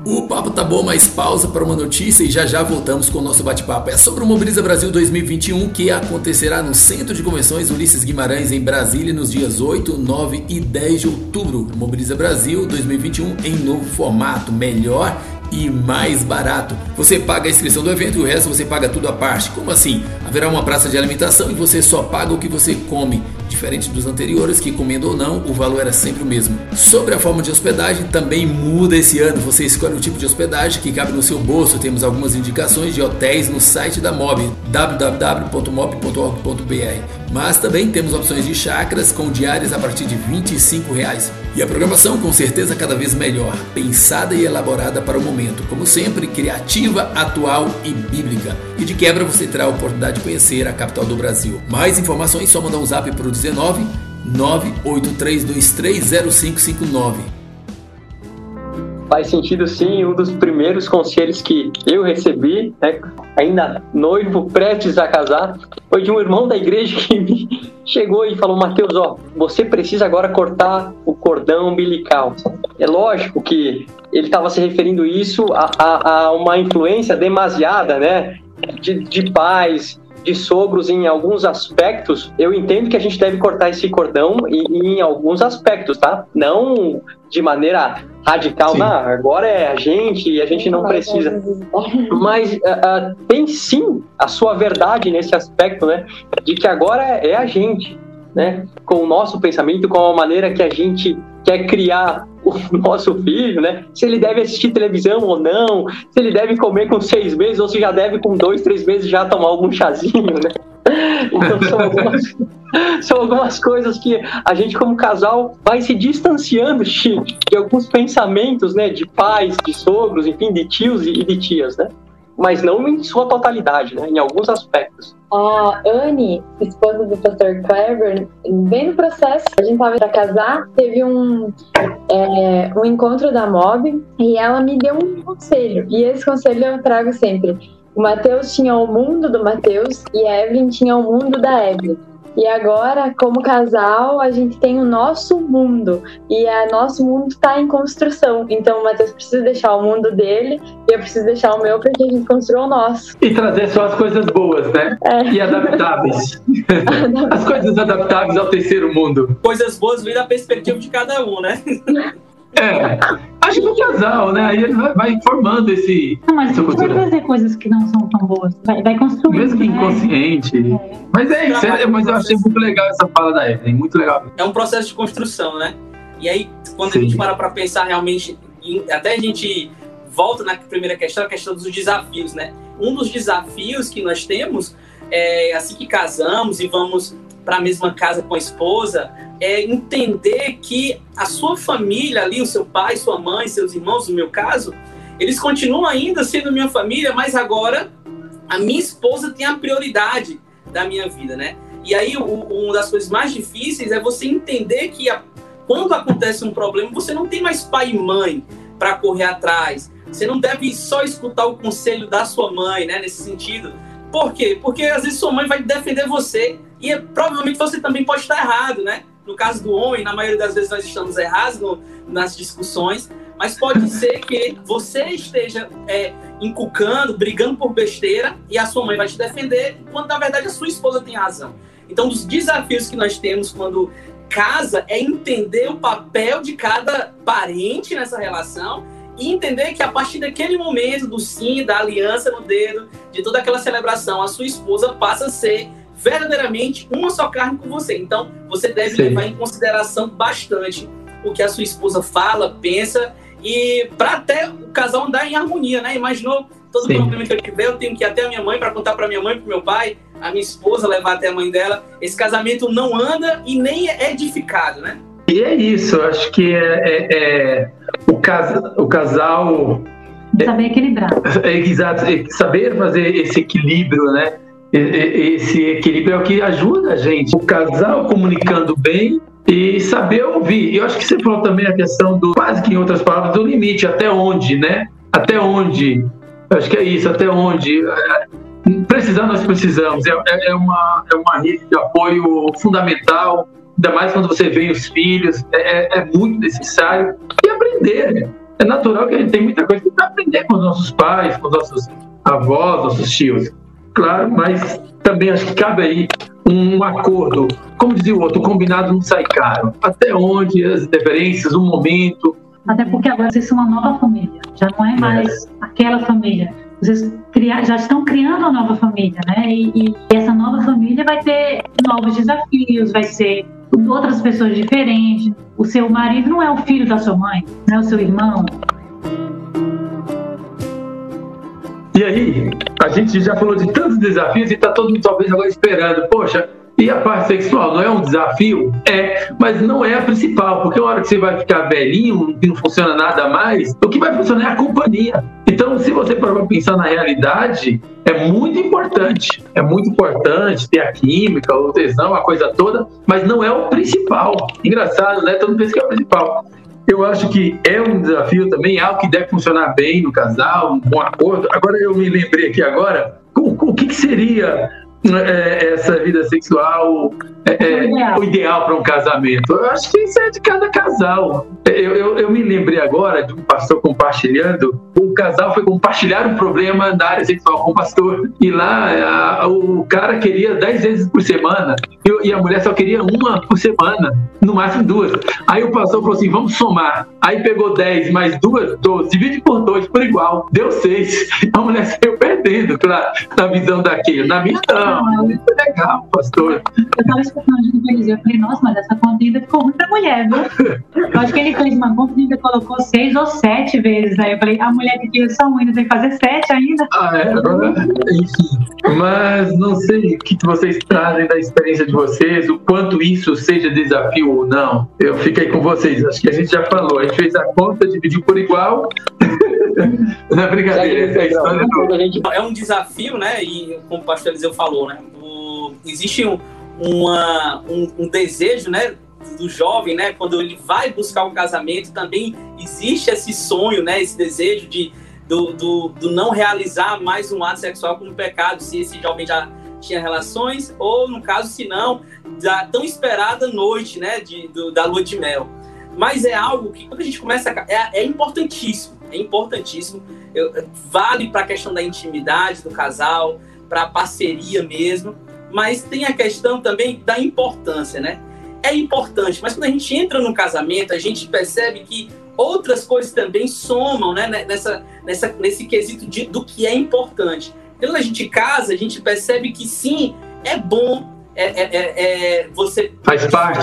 O papo tá bom, mas pausa para uma notícia e já já voltamos com o nosso bate-papo. É sobre o Mobiliza Brasil 2021 que acontecerá no Centro de Convenções Ulisses Guimarães em Brasília nos dias 8, 9 e 10 de outubro. Mobiliza Brasil 2021 em novo formato, melhor e mais barato. Você paga a inscrição do evento e o resto você paga tudo à parte. Como assim? Haverá uma praça de alimentação e você só paga o que você come. Diferente dos anteriores, que comendo ou não, o valor era sempre o mesmo. Sobre a forma de hospedagem, também muda esse ano. Você escolhe o tipo de hospedagem que cabe no seu bolso. Temos algumas indicações de hotéis no site da MOB, www.mob.org.br. Mas também temos opções de chacras com diárias a partir de 25 reais. E a programação com certeza cada vez melhor, pensada e elaborada para o momento, como sempre, criativa, atual e bíblica. E de quebra você terá a oportunidade de conhecer a capital do Brasil. Mais informações só mandar um zap para o 19 983230559 faz sentido sim. Um dos primeiros conselhos que eu recebi, né, ainda noivo, prestes a casar, foi de um irmão da igreja que me chegou e falou: Mateus, ó, você precisa agora cortar o cordão umbilical. É lógico que ele estava se referindo isso a, a, a, uma influência demasiada, né, de, de pais, de sogros em alguns aspectos, eu entendo que a gente deve cortar esse cordão em, em alguns aspectos, tá? Não de maneira radical, não, agora é a gente e a gente não precisa. Mas uh, uh, tem sim a sua verdade nesse aspecto, né? De que agora é a gente, né? Com o nosso pensamento, com a maneira que a gente quer criar o nosso filho, né? Se ele deve assistir televisão ou não, se ele deve comer com seis meses ou se já deve com dois, três meses já tomar algum chazinho, né? Então são algumas, são algumas coisas que a gente como casal vai se distanciando de, de alguns pensamentos, né? De pais, de sogros, enfim, de tios e de tias, né? Mas não em sua totalidade, né? em alguns aspectos. A Anne, esposa do pastor Clever, bem no processo, a gente estava para casar, teve um, é, um encontro da MOB e ela me deu um conselho, e esse conselho eu trago sempre. O Mateus tinha o mundo do Mateus e a Evelyn tinha o mundo da Evelyn. E agora, como casal, a gente tem o nosso mundo. E o nosso mundo está em construção. Então o Matheus precisa deixar o mundo dele e eu preciso deixar o meu porque a gente construiu o nosso. E trazer só as coisas boas, né? É. E adaptáveis. as coisas adaptáveis ao terceiro mundo. Coisas boas vêm da perspectiva de cada um, né? É, acho que o casal, né? Aí ele vai, vai formando esse. Não, mas você vai fazer coisas que não são tão boas. Vai, vai construir. Mesmo que né? inconsciente. É. Mas é isso, é, mas eu achei muito legal essa fala da Evelyn, muito legal. É um processo de construção, né? E aí, quando Sim. a gente para pra pensar realmente, até a gente volta na primeira questão, a questão dos desafios, né? Um dos desafios que nós temos é assim que casamos e vamos para a mesma casa com a esposa, é entender que a sua família ali, o seu pai, sua mãe, seus irmãos, no meu caso, eles continuam ainda sendo minha família, mas agora a minha esposa tem a prioridade da minha vida, né? E aí, uma das coisas mais difíceis é você entender que a, quando acontece um problema, você não tem mais pai e mãe para correr atrás. Você não deve só escutar o conselho da sua mãe, né? Nesse sentido. Por quê? Porque às vezes sua mãe vai defender você e provavelmente você também pode estar errado, né? No caso do homem, na maioria das vezes nós estamos errados nas discussões, Mas pode ser que você esteja é, inculcando, brigando por besteira e a sua mãe vai te defender, quando na verdade a sua esposa tem razão. Então, dos desafios que nós temos quando casa é entender o papel de cada parente nessa relação e entender que a partir daquele momento do sim, da aliança no dedo, de toda aquela celebração, a sua esposa passa a ser verdadeiramente uma só carne com você. Então, você deve Sim. levar em consideração bastante o que a sua esposa fala, pensa e para até o casal andar em harmonia, né? Imaginou todo Sim. problema que eu tiver, eu tenho que ir até a minha mãe para contar para minha mãe, para meu pai, a minha esposa levar até a mãe dela. Esse casamento não anda e nem é edificado, né? E é isso, acho que é, é, é o, cas, o casal. Saber equilibrar. É, exato, é saber fazer esse equilíbrio, né? Esse equilíbrio é o que ajuda a gente. O casal comunicando bem e saber ouvir. Eu acho que você falou também a questão do, quase que em outras palavras, do limite, até onde, né? Até onde. Eu acho que é isso, até onde. É, precisar, nós precisamos. É, é, é, uma, é uma rede de apoio fundamental, ainda mais quando você vê os filhos, é, é, é muito necessário. E aprender. Né? É natural que a gente tem muita coisa para aprender com os nossos pais, com os nossos avós, nossos tios. Claro, mas também acho que cabe aí um acordo. Como dizia o outro, combinado não sai caro. Até onde as diferenças, o momento. Até porque agora vocês são uma nova família. Já não é mais é. aquela família. Vocês já estão criando uma nova família, né? E, e essa nova família vai ter novos desafios, vai ser outras pessoas diferentes. O seu marido não é o filho da sua mãe, não é o seu irmão. E aí, a gente já falou de tantos desafios e está todo mundo talvez agora esperando, poxa, e a parte sexual não é um desafio? É, mas não é a principal, porque a hora que você vai ficar velhinho, que não funciona nada mais, o que vai funcionar é a companhia. Então, se você para pensar na realidade, é muito importante. É muito importante ter a química, o tesão, a coisa toda, mas não é o principal. Engraçado, né? Todo mundo pensa que é o principal. Eu acho que é um desafio também, algo que deve funcionar bem no casal, um bom acordo. Agora eu me lembrei aqui agora, o, o que, que seria é, essa vida sexual é, é, o ideal para um casamento? Eu acho que isso é de cada casal. Eu, eu, eu, me lembrei agora de um pastor compartilhando. O casal foi compartilhar um problema na área sexual com o pastor. E lá a, o cara queria 10 vezes por semana e, e, a mulher só queria uma por semana, no máximo duas. Aí o pastor falou assim: vamos somar. Aí pegou 10 mais duas, 12, divide por dois, por igual. Deu 6. A mulher saiu perdendo, claro, na visão daquele. Na minha não, foi legal, pastor. Eu tava escutando ele eu falei, nossa, mas essa conta ficou ruim pra mulher, viu? Eu acho que ele fez uma conta e colocou seis ou sete vezes. Aí eu falei, a mulher que queria só um ainda tem que fazer sete ainda. Ah, é? Enfim. Mas não sei o que vocês trazem da experiência de vocês, o quanto isso seja desafio ou não. Eu fiquei com vocês, acho que a gente já falou. A gente fez a conta, dividiu por igual. Não é brincadeira, é, do... é um desafio, né? E como o pastor Eliseu falou, né? O... Existe um, uma, um, um desejo, né? Do jovem, né, quando ele vai buscar um casamento, também existe esse sonho, né, esse desejo de do, do, do, não realizar mais um ato sexual como pecado, se esse jovem já tinha relações, ou no caso, se não, da tão esperada noite, né, de, do, da lua de mel. Mas é algo que, quando a gente começa a, é, é importantíssimo, é importantíssimo, eu, vale para a questão da intimidade do casal, para a parceria mesmo, mas tem a questão também da importância, né? É importante, mas quando a gente entra no casamento, a gente percebe que outras coisas também somam né, nessa, nessa, nesse quesito de, do que é importante. Quando a gente casa, a gente percebe que sim, é bom, é, é, é, é você faz parte.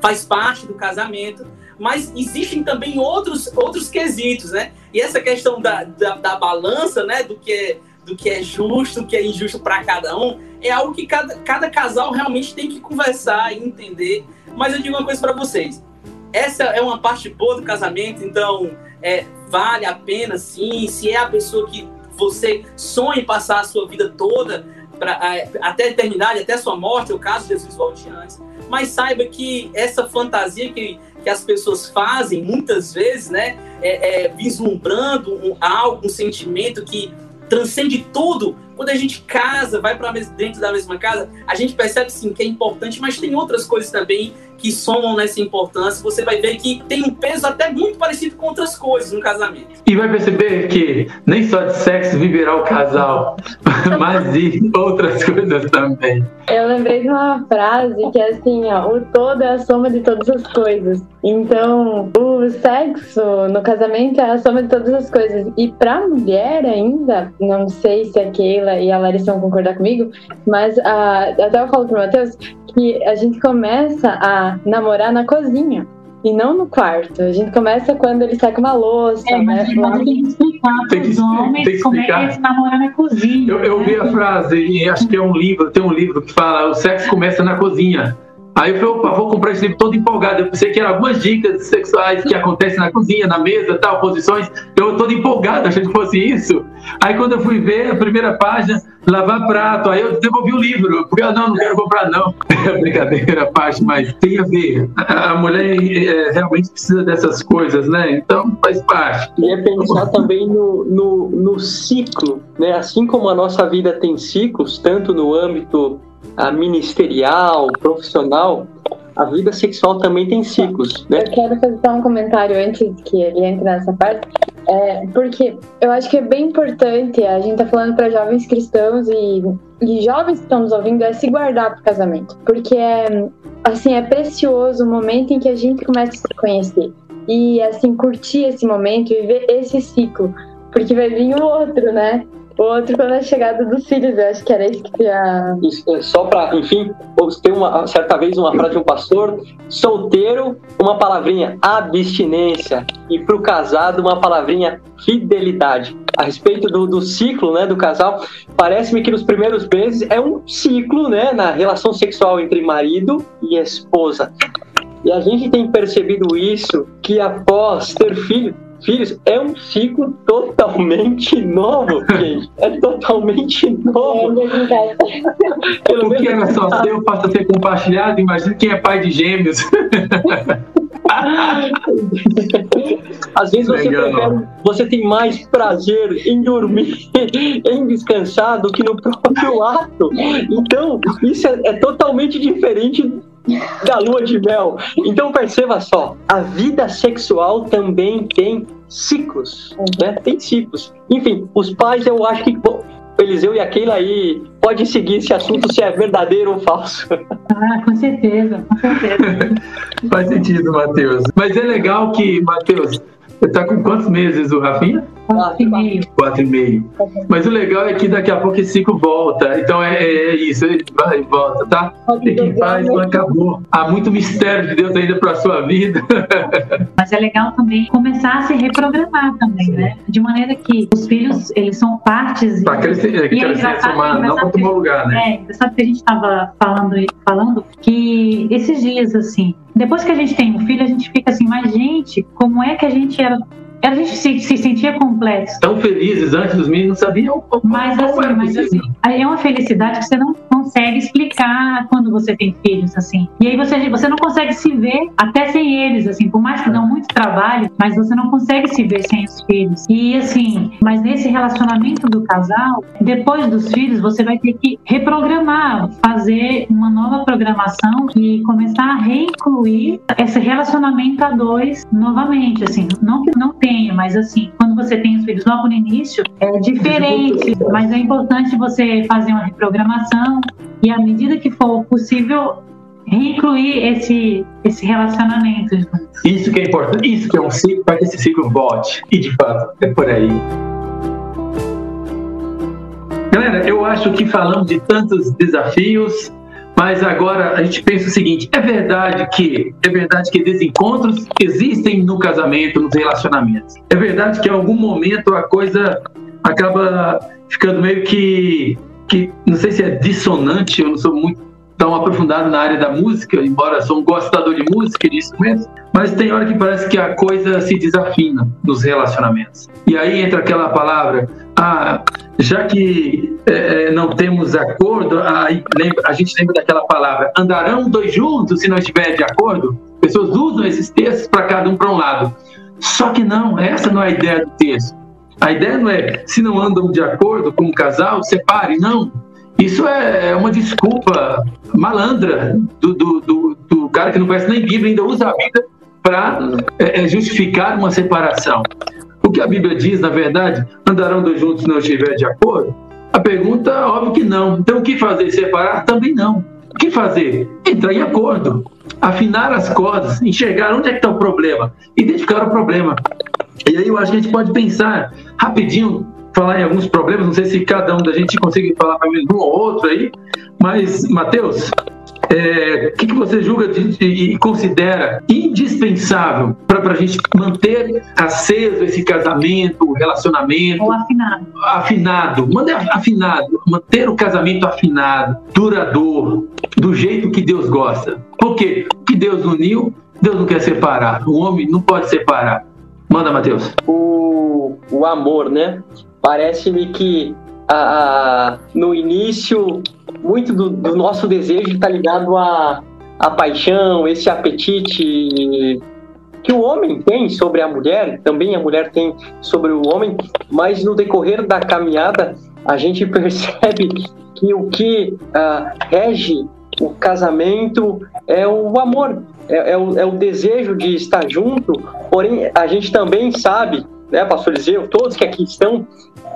faz parte do casamento, mas existem também outros, outros quesitos, né? E essa questão da, da, da balança, né, do que é do que é justo, do que é injusto para cada um, é algo que cada, cada casal realmente tem que conversar e entender. Mas eu digo uma coisa para vocês: essa é uma parte boa do casamento, então é, vale a pena sim. Se é a pessoa que você sonha passar a sua vida toda, pra, até a eternidade, até a sua morte, é o caso de Jesus volte antes. Mas saiba que essa fantasia que, que as pessoas fazem, muitas vezes, né, é, é vislumbrando um, algo, um sentimento que transcende tudo. Quando a gente casa, vai para dentro da mesma casa, a gente percebe sim que é importante, mas tem outras coisas também que somam nessa importância, você vai ver que tem um peso até muito parecido com outras coisas no casamento. E vai perceber que nem só de sexo viverá o casal, mas de outras coisas também. Eu lembrei de uma frase que é assim, ó, o todo é a soma de todas as coisas. Então, o sexo no casamento é a soma de todas as coisas. E pra mulher ainda, não sei se a Keila e a Larissa vão concordar comigo, mas a, até eu falo pro Matheus que a gente começa a namorar na cozinha e não no quarto. A gente começa quando ele sai com uma louça, É, mas, né? mas tem que explicar Tem que homens tem que como é que explicar. é namoro na cozinha. Eu, eu né? vi a frase, e acho que é um livro, tem um livro que fala o sexo começa na cozinha. Aí eu falei, opa, vou comprar esse livro todo empolgado. Eu pensei que eram algumas dicas sexuais que acontecem na cozinha, na mesa, tal, posições. Eu todo empolgado, achando que fosse isso. Aí quando eu fui ver a primeira página, lavar prato, aí eu devolvi o livro. Porque eu não, não quero comprar não. É brincadeira, a parte, mas tem a ver. A, a mulher é, realmente precisa dessas coisas, né? Então faz parte. E é pensar também no, no, no ciclo, né? Assim como a nossa vida tem ciclos, tanto no âmbito ah, ministerial, profissional, a vida sexual também tem ciclos, né? Eu quero fazer só um comentário antes que ele entre nessa parte, é, porque eu acho que é bem importante, a gente tá falando para jovens cristãos e, e jovens que estão nos ouvindo, é se guardar pro casamento. Porque é, assim, é precioso o momento em que a gente começa a se conhecer. E assim, curtir esse momento e viver esse ciclo. Porque vai vir o outro, né? Outro quando a chegada dos filhos, eu acho que era isso que. Isso, é Só para, enfim, tem uma certa vez uma frase de um pastor: solteiro, uma palavrinha abstinência, e para o casado, uma palavrinha fidelidade. A respeito do, do ciclo né, do casal, parece-me que nos primeiros meses é um ciclo né, na relação sexual entre marido e esposa. E a gente tem percebido isso que após ter filho, filhos é um ciclo totalmente novo, gente. É totalmente novo. Pelo O que menos era só seu passa a ser compartilhado. Imagina quem é pai de gêmeos. Às vezes você, prefere, você tem mais prazer em dormir, em descansar do que no próprio ato. Então, isso é, é totalmente diferente da lua de mel. Então, perceba só, a vida sexual também tem ciclos, né? Tem ciclos. Enfim, os pais, eu acho que bom, Eliseu e a Keila aí podem seguir esse assunto se é verdadeiro ou falso. Ah, com certeza, com certeza. Faz sentido, Matheus. Mas é legal que, Matheus, você tá com quantos meses o Rafinha? Quatro e meio. E. Mas o legal é que daqui a pouco esse ciclo volta. Então é, é isso, ele vai e volta, tá? Fique em paz, não acabou. Há muito mistério de Deus ainda para sua vida. Mas é legal também começar a se reprogramar também, né? De maneira que os filhos, eles são partes. Para crescer, E é crescer engraçado- somar, não para tomar lugar, né? É, engraçado que a gente estava falando, falando que esses dias, assim, depois que a gente tem um filho, a gente fica assim, mas gente, como é que a gente era. A gente se, se sentia completo. Tão felizes antes dos meninos, não sabiam Mas assim, mas assim, é uma felicidade que você não consegue explicar quando você tem filhos, assim. E aí você, você não consegue se ver até sem eles, assim, por mais que dão muito trabalho, mas você não consegue se ver sem os filhos. E assim, mas nesse relacionamento do casal, depois dos filhos, você vai ter que reprogramar, fazer uma nova programação e começar a reincluir esse relacionamento a dois novamente, assim, não que não tenha, mas assim, quando você tem os filhos logo no início, é diferente, mas é importante você fazer uma reprogramação e à medida que for possível reincluir esse esse relacionamento. Isso que é importante, isso que é um ciclo, para que esse ciclo volte. E de fato, é por aí. Galera, eu acho que falamos de tantos desafios, mas agora a gente pensa o seguinte: é verdade que é verdade que desencontros existem no casamento, nos relacionamentos. É verdade que em algum momento a coisa acaba ficando meio que, que não sei se é dissonante, eu não sou muito tão aprofundado na área da música, embora sou um gostador de música e de instrumentos, mas tem hora que parece que a coisa se desafina nos relacionamentos. E aí entra aquela palavra, ah, já que é, não temos acordo, aí lembra, a gente lembra daquela palavra, andarão dois juntos se não estiverem de acordo? Pessoas usam esses textos para cada um para um lado. Só que não, essa não é a ideia do texto. A ideia não é, se não andam de acordo como casal, separe, não. Isso é, é uma desculpa malandra do, do, do, do cara que não conhece nem Bíblia, ainda usa a Bíblia para é, é, justificar uma separação. O que a Bíblia diz, na verdade, andarão dois juntos se não estiver de acordo? A pergunta, óbvio que não. Então, o que fazer? Separar? Também não. O que fazer? Entrar em acordo, afinar as cordas, enxergar onde é que está o problema, identificar o problema. E aí eu acho que a gente pode pensar rapidinho, falar em alguns problemas, não sei se cada um da gente consegue falar para um ou outro aí, mas, Matheus, é, o que, que, você julga e considera indispensável para a gente manter aceso esse casamento, relacionamento? Ou afinado. Afinado. Manter afinado. Manter o casamento afinado, duradouro, do jeito que Deus gosta. Por quê? O que Deus uniu, Deus não quer separar. O homem não pode separar. Manda, Matheus. O, o amor, né? Parece-me que a, a, no início muito do, do nosso desejo está ligado à, à paixão, esse apetite que o homem tem sobre a mulher, também a mulher tem sobre o homem, mas no decorrer da caminhada a gente percebe que o que uh, rege o casamento é o amor, é, é, o, é, o, desejo de estar junto, porém a gente também sabe, né, pastor Eliseu, todos que aqui estão,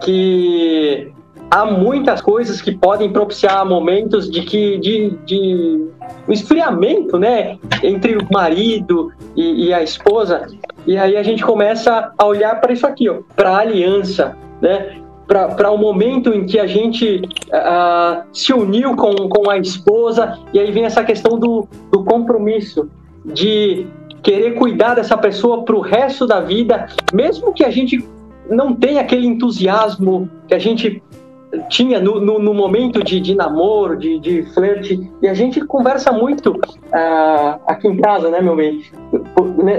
que há muitas coisas que podem propiciar momentos de que de, de um esfriamento, né, entre o marido e, e a esposa. E aí a gente começa a olhar para isso aqui, para a aliança, né? Para o um momento em que a gente uh, se uniu com, com a esposa, e aí vem essa questão do, do compromisso, de querer cuidar dessa pessoa para o resto da vida, mesmo que a gente não tenha aquele entusiasmo que a gente tinha no, no, no, momento de, de namoro, de, de flerte, e a gente conversa muito uh, aqui em casa, né, meu bem,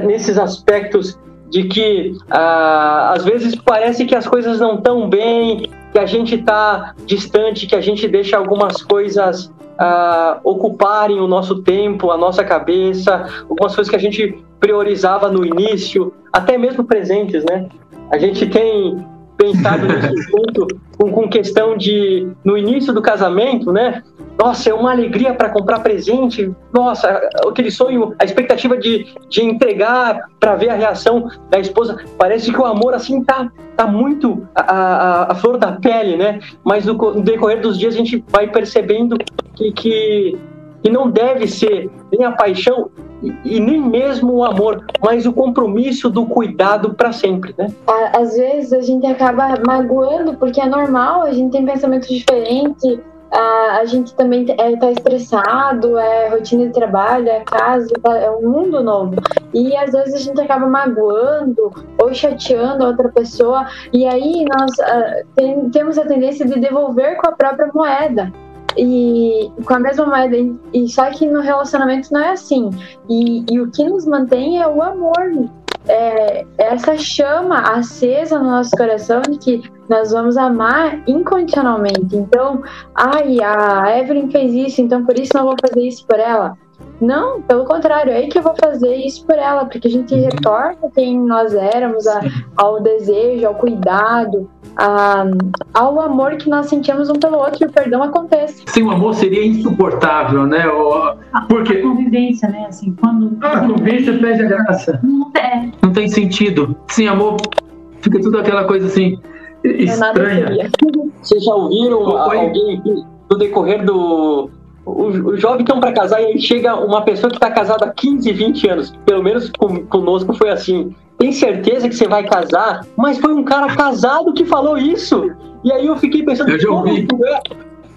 nesses aspectos de que uh, às vezes parece que as coisas não estão bem, que a gente está distante, que a gente deixa algumas coisas uh, ocuparem o nosso tempo, a nossa cabeça, algumas coisas que a gente priorizava no início, até mesmo presentes, né? A gente tem pensado nesse assunto com, com questão de no início do casamento, né? Nossa, é uma alegria para comprar presente. Nossa, aquele sonho, a expectativa de, de entregar para ver a reação da esposa. Parece que o amor assim tá, tá muito a, a, a flor da pele, né? Mas no, no, decorrer dos dias a gente vai percebendo que, que, que não deve ser nem a paixão e, nem mesmo o amor, mas o compromisso do cuidado para sempre, né? Às vezes a gente acaba magoando porque é normal, a gente tem pensamentos diferentes, a, a gente também é, tá estressado, é rotina de trabalho, é casa, tá, é um mundo novo. E às vezes a gente acaba magoando ou chateando a outra pessoa, e aí nós uh, tem, temos a tendência de devolver com a própria moeda e com a mesma moeda. E só que no relacionamento não é assim. E, e o que nos mantém é o amor. É, essa chama acesa no nosso coração de que nós vamos amar incondicionalmente. Então, ai, a Evelyn fez isso, então por isso não vou fazer isso por ela. Não, pelo contrário, é aí que eu vou fazer isso por ela, porque a gente uhum. retorna quem nós éramos, a, ao desejo, ao cuidado, a, ao amor que nós sentimos um pelo outro e o perdão acontece. Sem o amor seria insuportável, né? Porque... A convivência, né? Assim, quando... A convivência perde a graça. Não, é. não tem sentido. Sem amor, fica tudo aquela coisa assim, estranha. Vocês já ouviram alguém no decorrer do o, o jovem estão para casar e aí chega uma pessoa que está casada há 15, 20 anos. Pelo menos com, conosco foi assim. Tem certeza que você vai casar? Mas foi um cara casado que falou isso. E aí eu fiquei pensando, eu como tu é,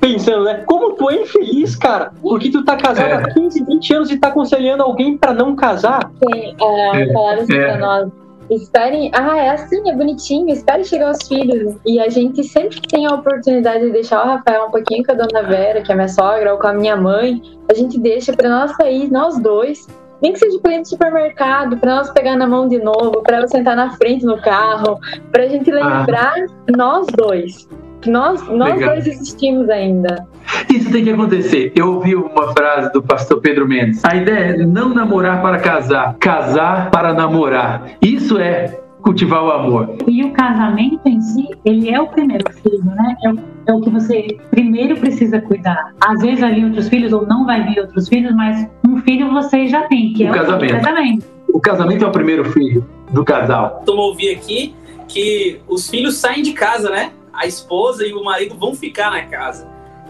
pensando, né? Como tu é infeliz, cara? Porque tu tá casado é. há 15, 20 anos e tá aconselhando alguém para não casar. Sim, é, é. falaram assim é. pra nós esperem. Ah, é assim, é bonitinho, espere chegar os filhos. E a gente sempre tem a oportunidade de deixar o Rafael um pouquinho com a dona Vera, que é minha sogra, ou com a minha mãe. A gente deixa para nós sair, nós dois. Nem que seja para ir no supermercado, para nós pegar na mão de novo, para eu sentar na frente no carro, para a gente lembrar ah. nós dois. Nós, nós dois existimos ainda. Isso tem que acontecer. Eu ouvi uma frase do pastor Pedro Mendes. A ideia é não namorar para casar, casar para namorar. Isso é cultivar o amor. E o casamento em si, ele é o primeiro filho, né? É o, é o que você primeiro precisa cuidar. Às vezes vai vir outros filhos ou não vai vir outros filhos, mas um filho você já tem, que O é casamento. o casamento. O casamento é o primeiro filho do casal. Vamos ouvir aqui que os filhos saem de casa, né? A esposa e o marido vão ficar na casa.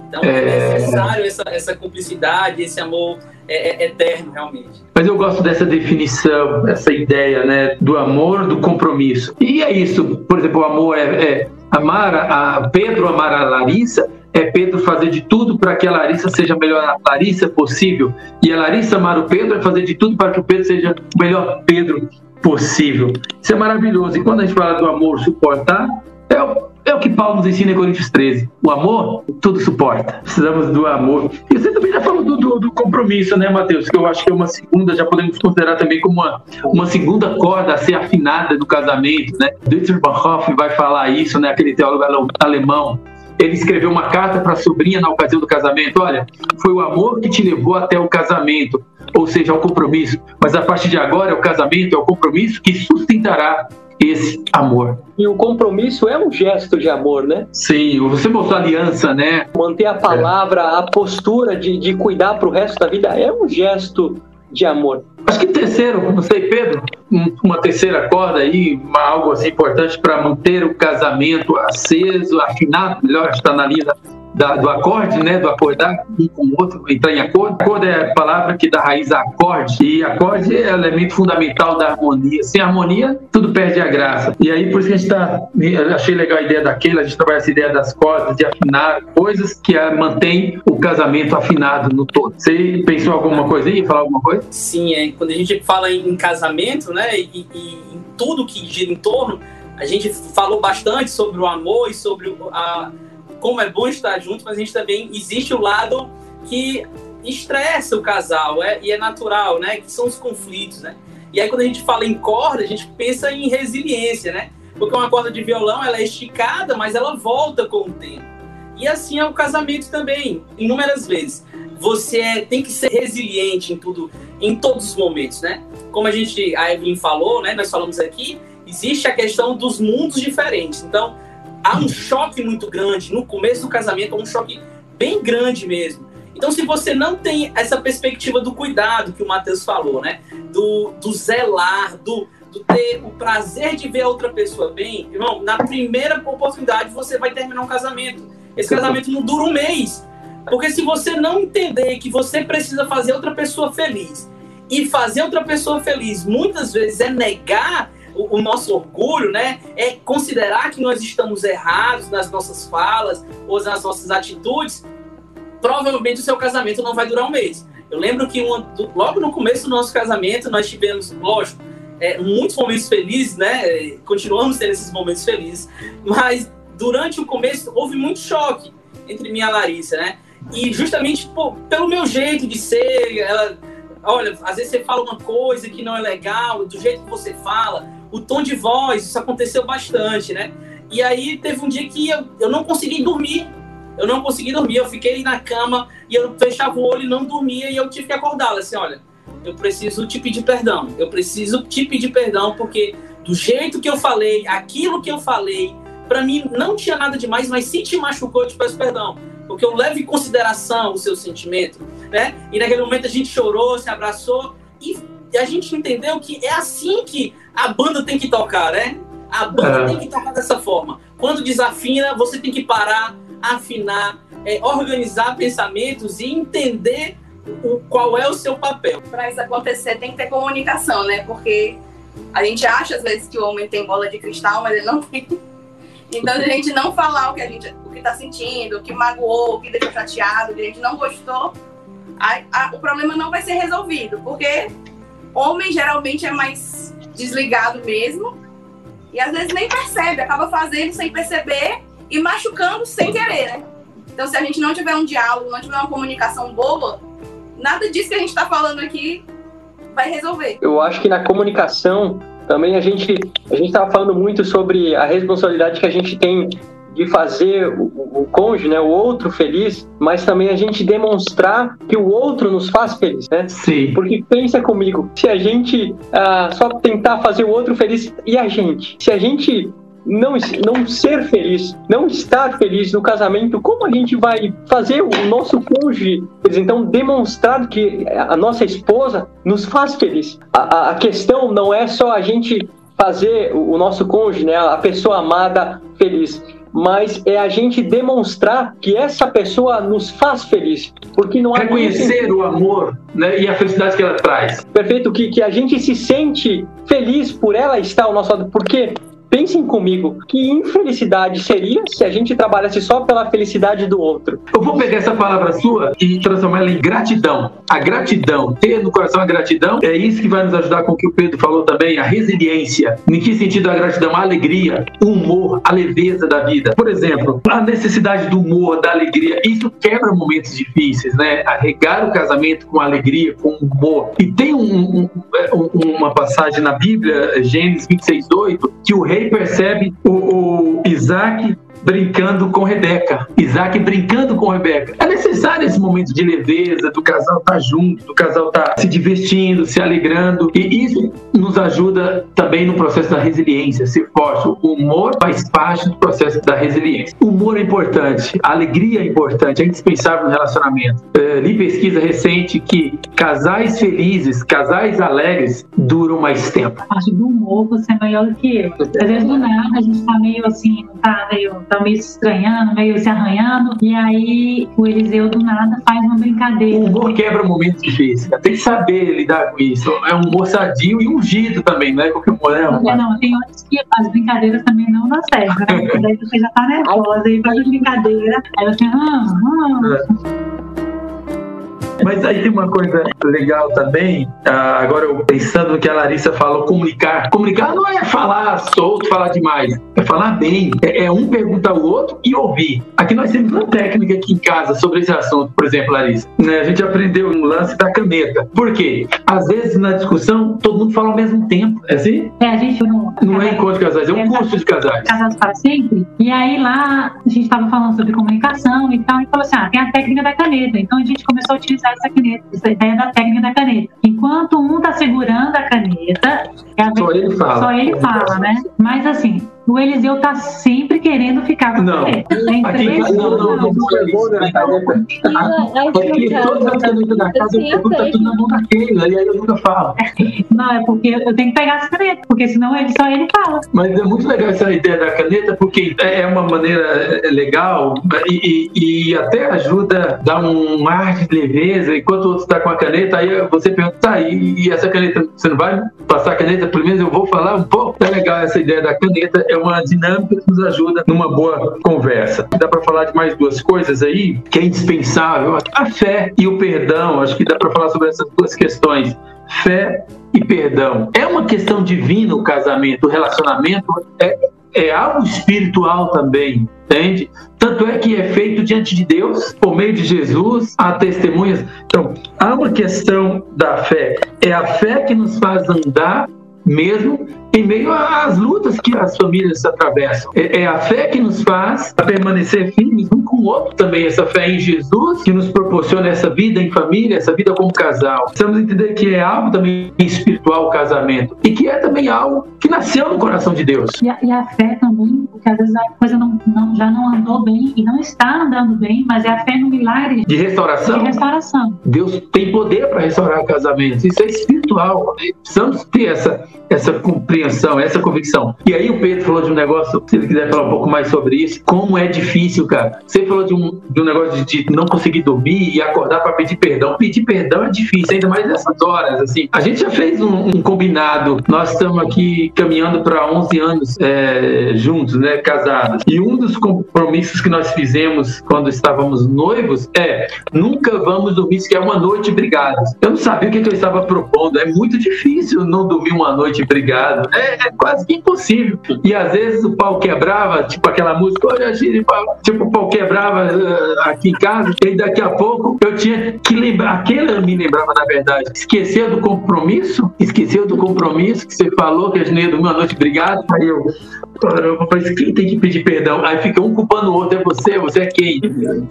Então é, É. necessário essa, essa cumplicidade, esse amor é, é eterno, realmente. Mas eu gosto dessa definição, essa ideia, né, do amor, do compromisso. E é isso, por exemplo, o amor é, é amar a, a Pedro, amar a Larissa, é Pedro fazer de tudo para que a Larissa seja a melhor Larissa possível. E a Larissa amar o Pedro é fazer de tudo para que o Pedro seja o melhor Pedro possível. Isso é maravilhoso. E quando a gente fala do amor suportar, é o, é o que Paulo nos ensina em Coríntios 13. O amor, tudo suporta. Precisamos do amor. E você também já falou do, do, do compromisso, né, Matheus? Que eu acho que é uma segunda, já podemos considerar também como uma, uma segunda corda a ser afinada do casamento, né? Dietrich Bonhoeffer vai falar isso, né? Aquele teólogo ale- alemão. Ele escreveu uma carta para a sobrinha na ocasião do casamento. Olha, foi o amor que te levou até o casamento, ou seja, ao compromisso. Mas a partir de agora, o casamento, é o compromisso que sustentará esse amor. E o compromisso é um gesto de amor, né? Sim, você mostrou aliança, né? Manter a palavra, a postura de, de cuidar para o resto da vida é um gesto de amor. Acho que terceiro, não sei, Pedro, um- uma terceira corda aí, uma- algo assim importante para manter o casamento aceso, afinado, melhor, está na linha da- da- do acorde, né? Do acordar um com o outro, entrar em acordo. Acordo é a palavra que dá raiz a acorde, e acorde é elemento fundamental da harmonia. Sem harmonia, tudo perde a graça. E aí, por isso que a gente está. Achei legal a ideia daquele, a gente trabalha essa ideia das cordas, de afinar coisas que mantém o casamento afinado no todo. Você pensou alguma coisa aí? Falar alguma coisa? Sim, é, quando a gente fala em, casamento, né, e, e em tudo que gira em torno, a gente falou bastante sobre o amor e sobre a, como é bom estar junto, mas a gente também existe o lado que estressa o casal, é, e é natural, né, que são os conflitos, né. E aí quando a gente fala em corda, a gente pensa em resiliência, né, porque uma corda de violão ela é esticada, mas ela volta com o tempo. E assim é o casamento também, inúmeras vezes. Você é- tem que ser resiliente em tudo, em todos os momentos, né? Como a gente, a Evelyn falou, né? Nós falamos aqui, existe a questão dos mundos diferentes. Então, há um choque muito grande no começo do casamento, um choque bem grande mesmo. Então, se você não tem essa perspectiva do cuidado que o Matheus falou, né? Do, do zelar, do, do ter o prazer de ver a outra pessoa bem, irmão, na primeira oportunidade você vai terminar um casamento. Esse casamento não dura um mês. Porque se você não entender que você precisa fazer outra pessoa feliz, e fazer outra pessoa feliz muitas vezes é negar o, o nosso orgulho, né? É considerar que nós estamos errados nas nossas falas ou nas nossas atitudes, provavelmente o seu casamento não vai durar um mês. Eu lembro que do- logo no começo do nosso casamento nós tivemos, lógico, é, muitos momentos felizes, né? É, Continuamos tendo esses momentos felizes, mas durante o começo houve muito choque entre mim e a Larissa, né? E justamente pô, pelo meu jeito de ser, ela, olha, às vezes você fala uma coisa que não é legal, do jeito que você fala, o tom de voz, isso aconteceu bastante, né? E aí teve um dia que eu, eu não consegui dormir. Eu não consegui dormir, eu fiquei na cama e eu fechava o olho e não dormia e eu tive que acordá-la assim, olha, eu preciso te pedir perdão. Eu preciso te pedir perdão porque do jeito que eu falei, aquilo que eu falei, pra mim não tinha nada demais, mas se te machucou, eu te peço perdão. Porque eu levo em consideração o seu sentimento, né? E naquele momento a gente chorou, se abraçou e e a gente entendeu que é assim que a banda tem que tocar, né? A banda É. tem que tocar dessa forma. Quando desafina, você tem que parar, afinar, é, organizar pensamentos e entender o, qual é o seu papel. Pra isso acontecer tem que ter comunicação, né? Porque a gente acha às vezes que o homem tem bola de cristal, mas ele não tem. Então, a gente não falar o que a gente o que tá sentindo, o que magoou, o que deixou chateado, o que a gente não gostou, a- a- o problema não vai ser resolvido. Porque homem geralmente é mais desligado mesmo e às vezes nem percebe, acaba fazendo sem perceber e machucando sem querer, né? Então, se a gente não tiver um diálogo, não tiver uma comunicação boa, nada disso que a gente está falando aqui vai resolver. Eu acho que na comunicação também a gente a gente estava falando muito sobre a responsabilidade que a gente tem de fazer o, o cônjuge, né, o outro feliz, mas também a gente demonstrar que o outro nos faz feliz, né? Sim. Porque pensa comigo, se a gente ah, só tentar fazer o outro feliz e a gente, se a gente não, não ser feliz, não estar feliz no casamento, como a gente vai fazer o nosso cônjuge, então, demonstrar que a nossa esposa nos faz feliz? A, a questão não é só a gente fazer o nosso cônjuge, né, a pessoa amada feliz, mas é a gente demonstrar que essa pessoa nos faz feliz, porque não há reconhecer o amor né, e a felicidade que ela traz. Perfeito, que, que a gente se sente feliz por ela estar ao nosso lado, porque Pensem comigo, que infelicidade seria se a gente trabalhasse só pela felicidade do outro? Eu vou pegar essa palavra sua e transformar ela em gratidão. A gratidão, ter no coração a gratidão, é isso que vai nos ajudar com o que o Pedro falou também, a resiliência. Em que sentido a gratidão? A alegria, o humor, a leveza da vida. Por exemplo, a necessidade do humor, da alegria, isso quebra momentos difíceis, né? Arregar o casamento com alegria, com humor. E tem um, um, uma passagem na Bíblia, Gênesis 26, 8, que o rei rei percebe o, o Isaac brincando com Rebeca. Isaac brincando com Rebeca. É necessário esse momento de leveza, do casal estar tá junto, do casal estar tá se divertindo, se alegrando. E isso nos ajuda também no processo da resiliência, ser forte. O humor faz parte do processo da resiliência. O humor é importante, a alegria é importante, é indispensável no relacionamento. É, li pesquisa recente que casais felizes, casais alegres, duram mais tempo. A parte do humor você é maior do que eu. Às vezes do nada a gente tá meio assim, tá meio tá meio se estranhando, meio se arranhando, e aí o Eliseu do nada faz uma brincadeira. O humor quebra momentos difíceis, tem que saber lidar com isso. É um humor sadio e ungido também, não é qualquer humor, né? Não, não, tem horas que as brincadeiras também não dão certo, né? Daí você já tá nervosa e faz brincadeira, aí você, ah, ah. Mas aí tem uma coisa legal também, ah, agora eu pensando no que a Larissa falou, comunicar. Comunicar não é falar solto, falar demais, é falar bem. É, é um perguntar ao outro e ouvir. Aqui nós temos uma técnica aqui em casa sobre esse assunto, por exemplo, Larissa. Né, a gente aprendeu um lance da caneta. Por quê? Às vezes na discussão todo mundo fala ao mesmo tempo. É assim? É, a gente não. Não é encontro de casais, é um é, curso de casais. Casados para sempre. E aí lá a gente estava falando sobre comunicação e tal, e falou assim: ah, tem a técnica da caneta. Então a gente começou a utilizar essa caneta, essa ideia da técnica da caneta. Enquanto um está segurando a caneta, é só ele fala. Só ele fala, né? Mas assim, o Eliseu tá sempre querendo ficar com não. você. É aqui, não, não, não, não é isso. Aqui, toda a caneta da casa, eu tá tudo na mão daquele, aí eu nunca falo. Não, é porque eu tenho que pegar essa caneta, porque senão ele, só ele fala. Mas é muito legal essa ideia da caneta, porque é uma maneira é, legal e, e, e até ajuda a dar um ar de leveza, enquanto o outro está com a caneta, aí você pergunta, tá, e, e essa caneta, você não vai passar a caneta? Pelo menos eu vou falar um pouco. É legal essa ideia da caneta, é uma dinâmica que nos ajuda numa boa conversa. Dá para falar de mais duas coisas aí que é indispensável: a fé e o perdão. Acho que dá para falar sobre essas duas questões. Fé e perdão. É uma questão divina o casamento, o relacionamento é, é algo espiritual também, entende? Tanto é que é feito diante de Deus, por meio de Jesus, há testemunhas. Então, há uma questão da fé. É a fé que nos faz andar mesmo em meio às lutas que as famílias atravessam. É, é, a fé que nos faz permanecer firmes um com o outro também, essa fé em Jesus que nos proporciona essa vida em família, essa vida como casal. Precisamos entender que é algo também espiritual o casamento e que é também algo que nasceu no coração de Deus. E a, e a fé também, porque às vezes a coisa não, não, já não andou bem e não está andando bem, mas é a fé no milagre de restauração. De restauração. Deus tem poder para restaurar casamentos. Isso é espiritual. Precisamos ter essa, essa compreensão compreensão, essa convicção. E aí o Pedro falou de um negócio, se ele quiser falar um pouco mais sobre isso, como é difícil, cara. Você falou de um, de um negócio de, de não conseguir dormir e acordar para pedir perdão. Pedir perdão é difícil, ainda mais nessas horas, assim. A gente já fez um, um combinado, nós estamos aqui caminhando para 11 anos é, juntos, né, casados. E um dos compromissos que nós fizemos quando estávamos noivos é nunca vamos dormir sequer uma noite brigados. Eu não sabia o que, que eu estava propondo. É muito difícil não dormir uma noite brigado é, é, quase impossível. E às vezes o pau quebrava, tipo aquela música, olha, tipo, o pau quebrava entrava uh, aqui em casa e daqui a pouco eu tinha que lembrar, aquele me lembrava na verdade, esqueceu do compromisso, esqueceu do compromisso que você falou que a gente dormir uma noite, obrigado, aí eu mas quem tem que pedir perdão? Aí fica um culpando o outro, é você, você é quem?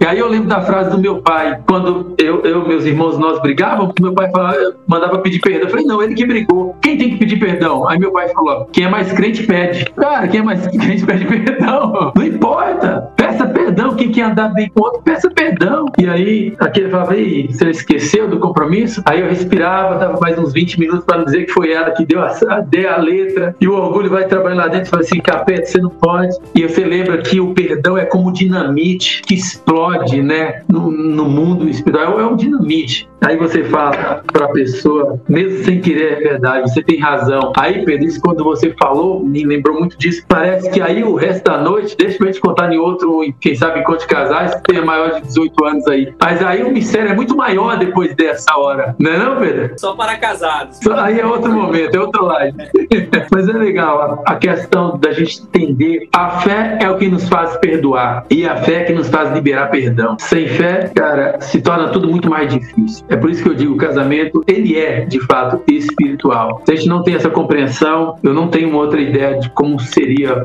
E aí eu lembro da frase do meu pai, quando eu, eu meus irmãos, nós brigávamos, meu pai falava, mandava pedir perdão. Eu falei, não, ele que brigou. Quem tem que pedir perdão? Aí meu pai falou, quem é mais crente pede. Cara, quem é mais crente pede perdão. Não importa. Peça perdão. Quem quer andar bem com o outro, peça perdão. E aí, aquele falava, ei, você esqueceu do compromisso? Aí eu respirava, dava mais uns 20 minutos para dizer que foi ela que deu a, deu a letra. E o orgulho vai trabalhando lá dentro e fala assim, capeta, você não pode. E você lembra que o perdão é como dinamite que explode, né, no, no mundo espiritual. É um dinamite. Aí você fala para a pessoa, mesmo sem querer, é verdade, você tem razão. Aí, Pedro, isso quando você falou, me lembrou muito disso. Parece que aí o resto da noite, deixa eu te contar em outro, quem sabe encontro de casais, que tenha maior de 18 anos aí. Mas aí o mistério é muito maior depois dessa hora, não é não, Pedro? Só para casados. Aí é outro momento, é outra live. Mas é legal a questão da gente entender. A fé é o que nos faz perdoar. E a fé é que nos faz liberar perdão. Sem fé, cara, se torna tudo muito mais difícil. É por isso que eu digo, o casamento, ele é, de fato, espiritual. Se a gente não tem essa compreensão, eu não tenho outra ideia de como seria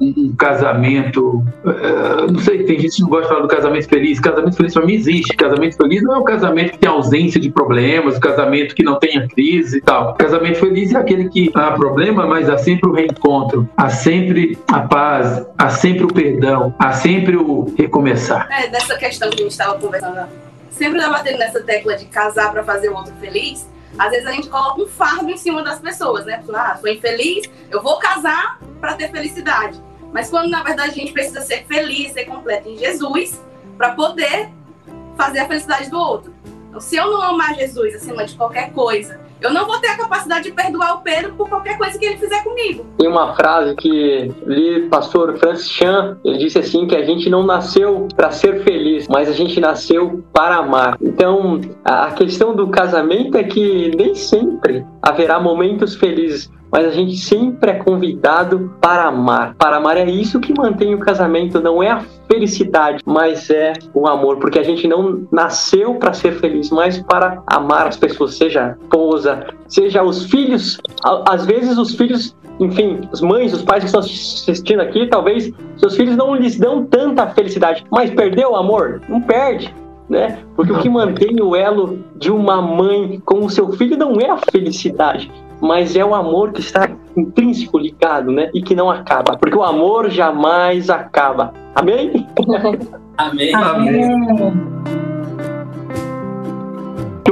um, casamento. Uh, não sei, tem gente que não gosta de falar do casamento feliz. Casamento feliz para mim existe. Casamento feliz não é um casamento que tem ausência de problemas, um casamento que não tenha crise e tal. casamento feliz é aquele que há problema, mas há sempre o reencontro, há sempre a paz, há sempre o perdão, há sempre o recomeçar. É, dessa questão que a gente estava conversando sempre tá batendo nessa tecla de casar para fazer o outro feliz, às vezes a gente coloca um fardo em cima das pessoas, né? Ah, sou infeliz, eu vou casar para ter felicidade. Mas quando na verdade a gente precisa ser feliz, ser completo em Jesus, para poder fazer a felicidade do outro. Então, se eu não amar Jesus acima de qualquer coisa, eu não vou ter a capacidade de perdoar o Pedro por qualquer coisa que ele fizer comigo. Tem uma frase que li pastor Francis Chan, ele disse assim que a gente não nasceu para ser feliz, mas a gente nasceu para amar. Então, a questão do casamento é que nem sempre haverá momentos felizes mas a gente sempre é convidado para amar. Para amar é isso que mantém o casamento, não é a felicidade, mas é o amor, porque a gente não nasceu para ser feliz, mas para amar as pessoas, seja a esposa, seja os filhos. Às vezes os filhos enfim, as mães, os pais que estão assistindo aqui, talvez seus filhos não lhes dão tanta felicidade, mas perdeu o amor? Não perde. Né? Porque o que mantém o elo de uma mãe com o seu filho não é a felicidade, mas é o amor que está intrínseco ligado, né? E que não acaba, porque o amor jamais acaba. Amém? Amém. Amém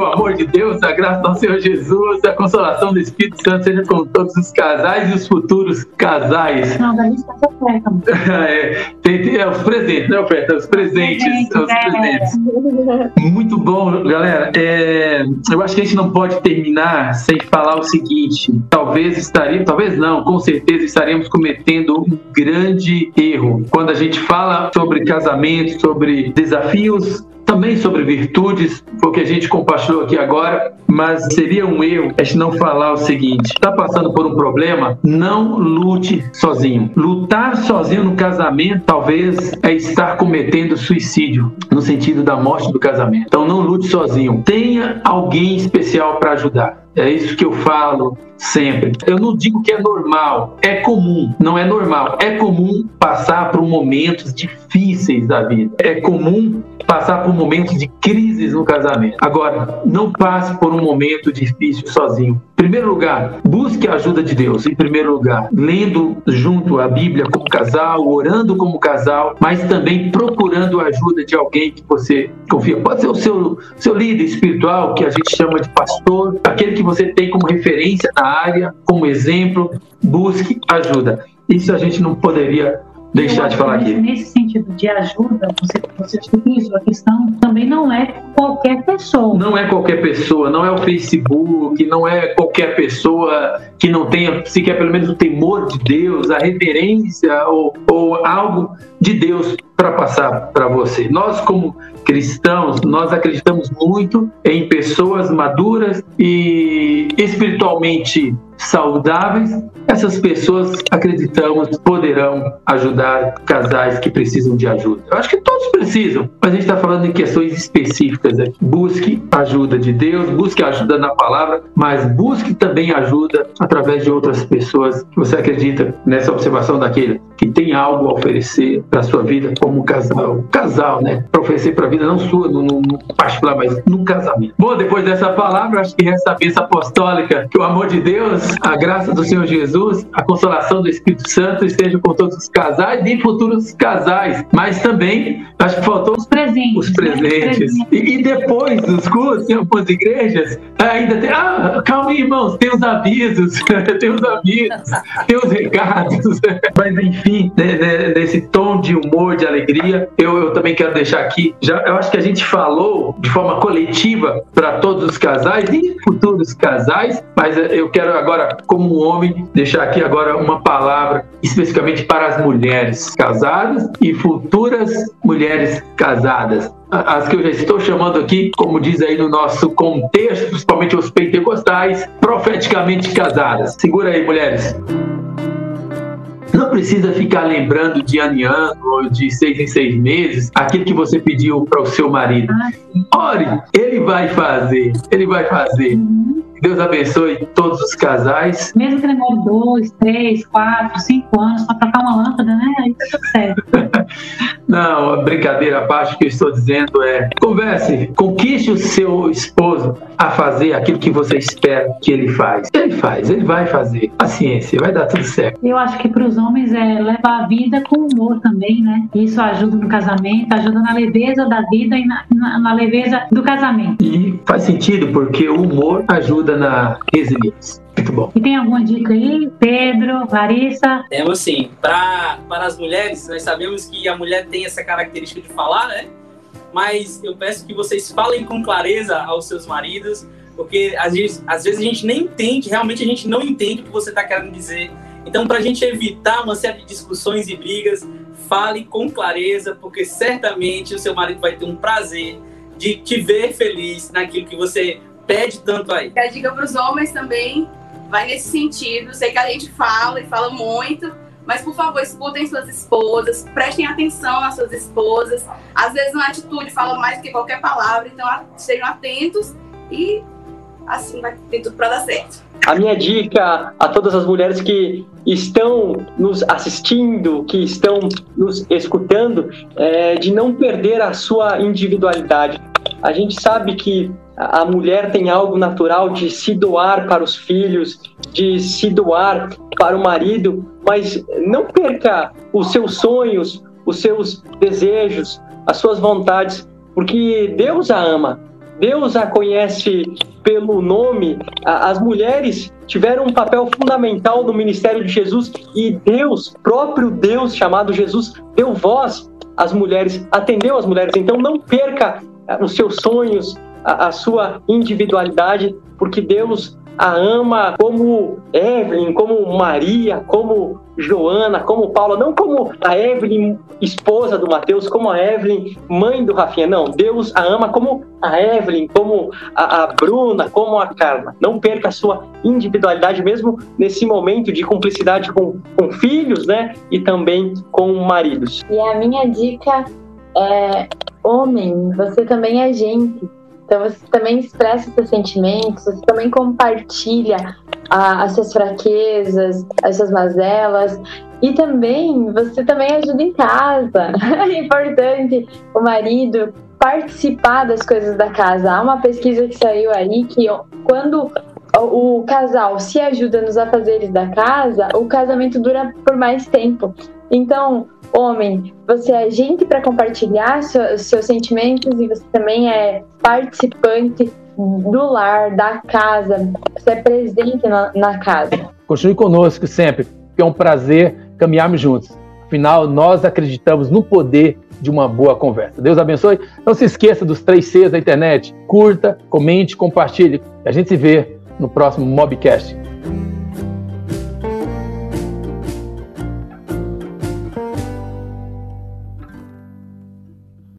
o amor de Deus, a graça do Senhor Jesus, a consolação do Espírito Santo seja com todos os casais e os futuros casais. Não, da lista é, tem, tem, é os presentes, né, oferta? Os presentes. Presente, os presentes. É. Muito bom, galera. É, eu acho que a gente não pode terminar sem falar o seguinte: talvez estaríamos, talvez não, com certeza estaremos cometendo um grande erro quando a gente fala sobre casamento, sobre desafios também sobre virtudes, foi o que a gente compartilhou aqui agora, mas seria um erro a gente não falar o seguinte: está passando por um problema, não lute sozinho. Lutar sozinho no casamento talvez é estar cometendo suicídio, no sentido da morte do casamento. Então não lute sozinho. Tenha alguém especial para ajudar. É isso que eu falo sempre. Eu não digo que é normal, é comum, não é normal. É comum passar por momentos difíceis da vida. É comum passar por momentos de crises no casamento. Agora, não passe por um momento difícil sozinho. Em primeiro lugar, busque a ajuda de Deus. Em primeiro lugar, lendo junto a Bíblia como casal, orando como casal, mas também procurando a ajuda de alguém que você confia. Pode ser o seu, seu líder espiritual, que a gente chama de pastor, aquele que você tem como referência na área, como exemplo. Busque ajuda. Isso a gente não poderia deixar de falar aqui. Nesse sentido de ajuda, você, você isso, a questão também não é qualquer pessoa. Não é qualquer pessoa, não é o Facebook, não é qualquer pessoa que não tenha sequer pelo menos o temor de Deus, a reverência ou, ou algo de Deus para passar para você. Nós, como cristãos, nós acreditamos muito em pessoas maduras e espiritualmente saudáveis, essas pessoas, acreditamos, poderão ajudar casais que precisam de ajuda. Eu acho que todos precisam, mas a gente está falando em questões específicas aqui. Busque ajuda de Deus, busque ajuda na palavra, mas busque também ajuda através de outras pessoas que você acredita nessa observação daquele que tem algo a oferecer para sua vida como casal. Casal, né? Para oferecer para a vida não sua, no, no particular, mas no casamento. Bom, depois dessa palavra, acho que resta a bênção apostólica, que o amor de Deus, a graça do Senhor Jesus, a consolação do Espírito Santo esteja com todos os casais e futuros casais. Mas também, acho que faltou os presentes. Os presentes. Né? E, e, depois dos cursos, em algumas igrejas, ainda tem. Ah, calma, irmãos, tem os avisos, tem os avisos, tem os recados. Mas enfim, né, né, nesse tom de humor, de alegria, eu, eu também quero deixar aqui. Já, eu acho que a gente falou de forma coletiva para todos os casais e futuros casais, mas eu quero agora, como homem, deixar aqui agora uma palavra especificamente para as mulheres casadas e futuras mulheres casadas as que eu já estou chamando aqui, como diz aí no nosso contexto, principalmente os pentecostais, profeticamente casadas. Segura aí, mulheres. Não precisa ficar lembrando de ano em ano ou de seis em seis meses aquilo que você pediu para o seu marido. Ah, Ore, ele vai fazer, ele vai fazer. Uhum. Deus abençoe todos os casais. Mesmo que demore dois, três, quatro, cinco anos para trocar uma lâmpada, né? Aí tá tudo certo. Não, brincadeira à parte, o que eu estou dizendo é: converse, conquiste o seu esposo a fazer aquilo que você espera que ele faz. Ele faz, ele vai fazer. Paciência, vai dar tudo certo. Eu acho que para os homens é levar a vida com humor também, né? Isso ajuda no casamento, ajuda na leveza da vida e na, na, na leveza do casamento. E faz sentido, porque o humor ajuda ajuda na resiliência. Muito bom. E tem alguma dica aí, Pedro, Larissa? Temos sim. Pra, para as mulheres, nós sabemos que a mulher tem essa característica de falar, né? Mas eu peço que vocês falem com clareza aos seus maridos, porque às vezes, às vezes a gente nem entende, realmente a gente não entende o que você está querendo dizer. Então, para a gente evitar uma série de discussões e brigas, fale com clareza, porque certamente o seu marido vai ter um prazer de te ver feliz naquilo que você pede tanto aí? A dica para os homens também vai nesse sentido. Sei que a gente fala e fala muito, mas por favor, escutem suas esposas, prestem atenção nas suas esposas. Às vezes uma atitude fala mais do que qualquer palavra, então sejam atentos e assim vai ter tudo para dar certo. A minha dica a todas as mulheres que estão nos assistindo, que estão nos escutando, é de não perder a sua individualidade. A gente sabe que a mulher tem algo natural de se doar para os filhos, de se doar para o marido, mas não perca os seus sonhos, os seus desejos, as suas vontades, porque Deus a ama. Deus a conhece pelo nome. As mulheres tiveram um papel fundamental no ministério de Jesus e Deus, próprio Deus chamado Jesus, deu voz às mulheres, atendeu às mulheres. Então não perca os seus sonhos, a, a sua individualidade, porque Deus a ama como Evelyn, como Maria, como Joana, como Paula, não como a Evelyn, esposa do Mateus, como a Evelyn, mãe do Rafinha. Não, Deus a ama como a Evelyn, como a, a Bruna, como a Carla. Não perca a sua individualidade, mesmo nesse momento de cumplicidade com, com filhos, né? E também com maridos. E a minha dica é: homem, você também é gente então você também expressa seus sentimentos, você também compartilha as suas fraquezas, as suas mazelas. E também, você também ajuda em casa. É importante o marido participar das coisas da casa. Há uma pesquisa que saiu aí que quando o casal se ajuda nos afazeres da casa, o casamento dura por mais tempo. Então, homem, você é gente para compartilhar seus, sentimentos e você também é participante do lar, da casa, você é presente na, na casa. Continue conosco sempre, que é um prazer caminharmos juntos. Afinal, nós acreditamos no poder de uma boa conversa. Deus abençoe. Não se esqueça dos três Cs da internet. Curta, comente, compartilhe. A gente se vê no próximo Mobcast.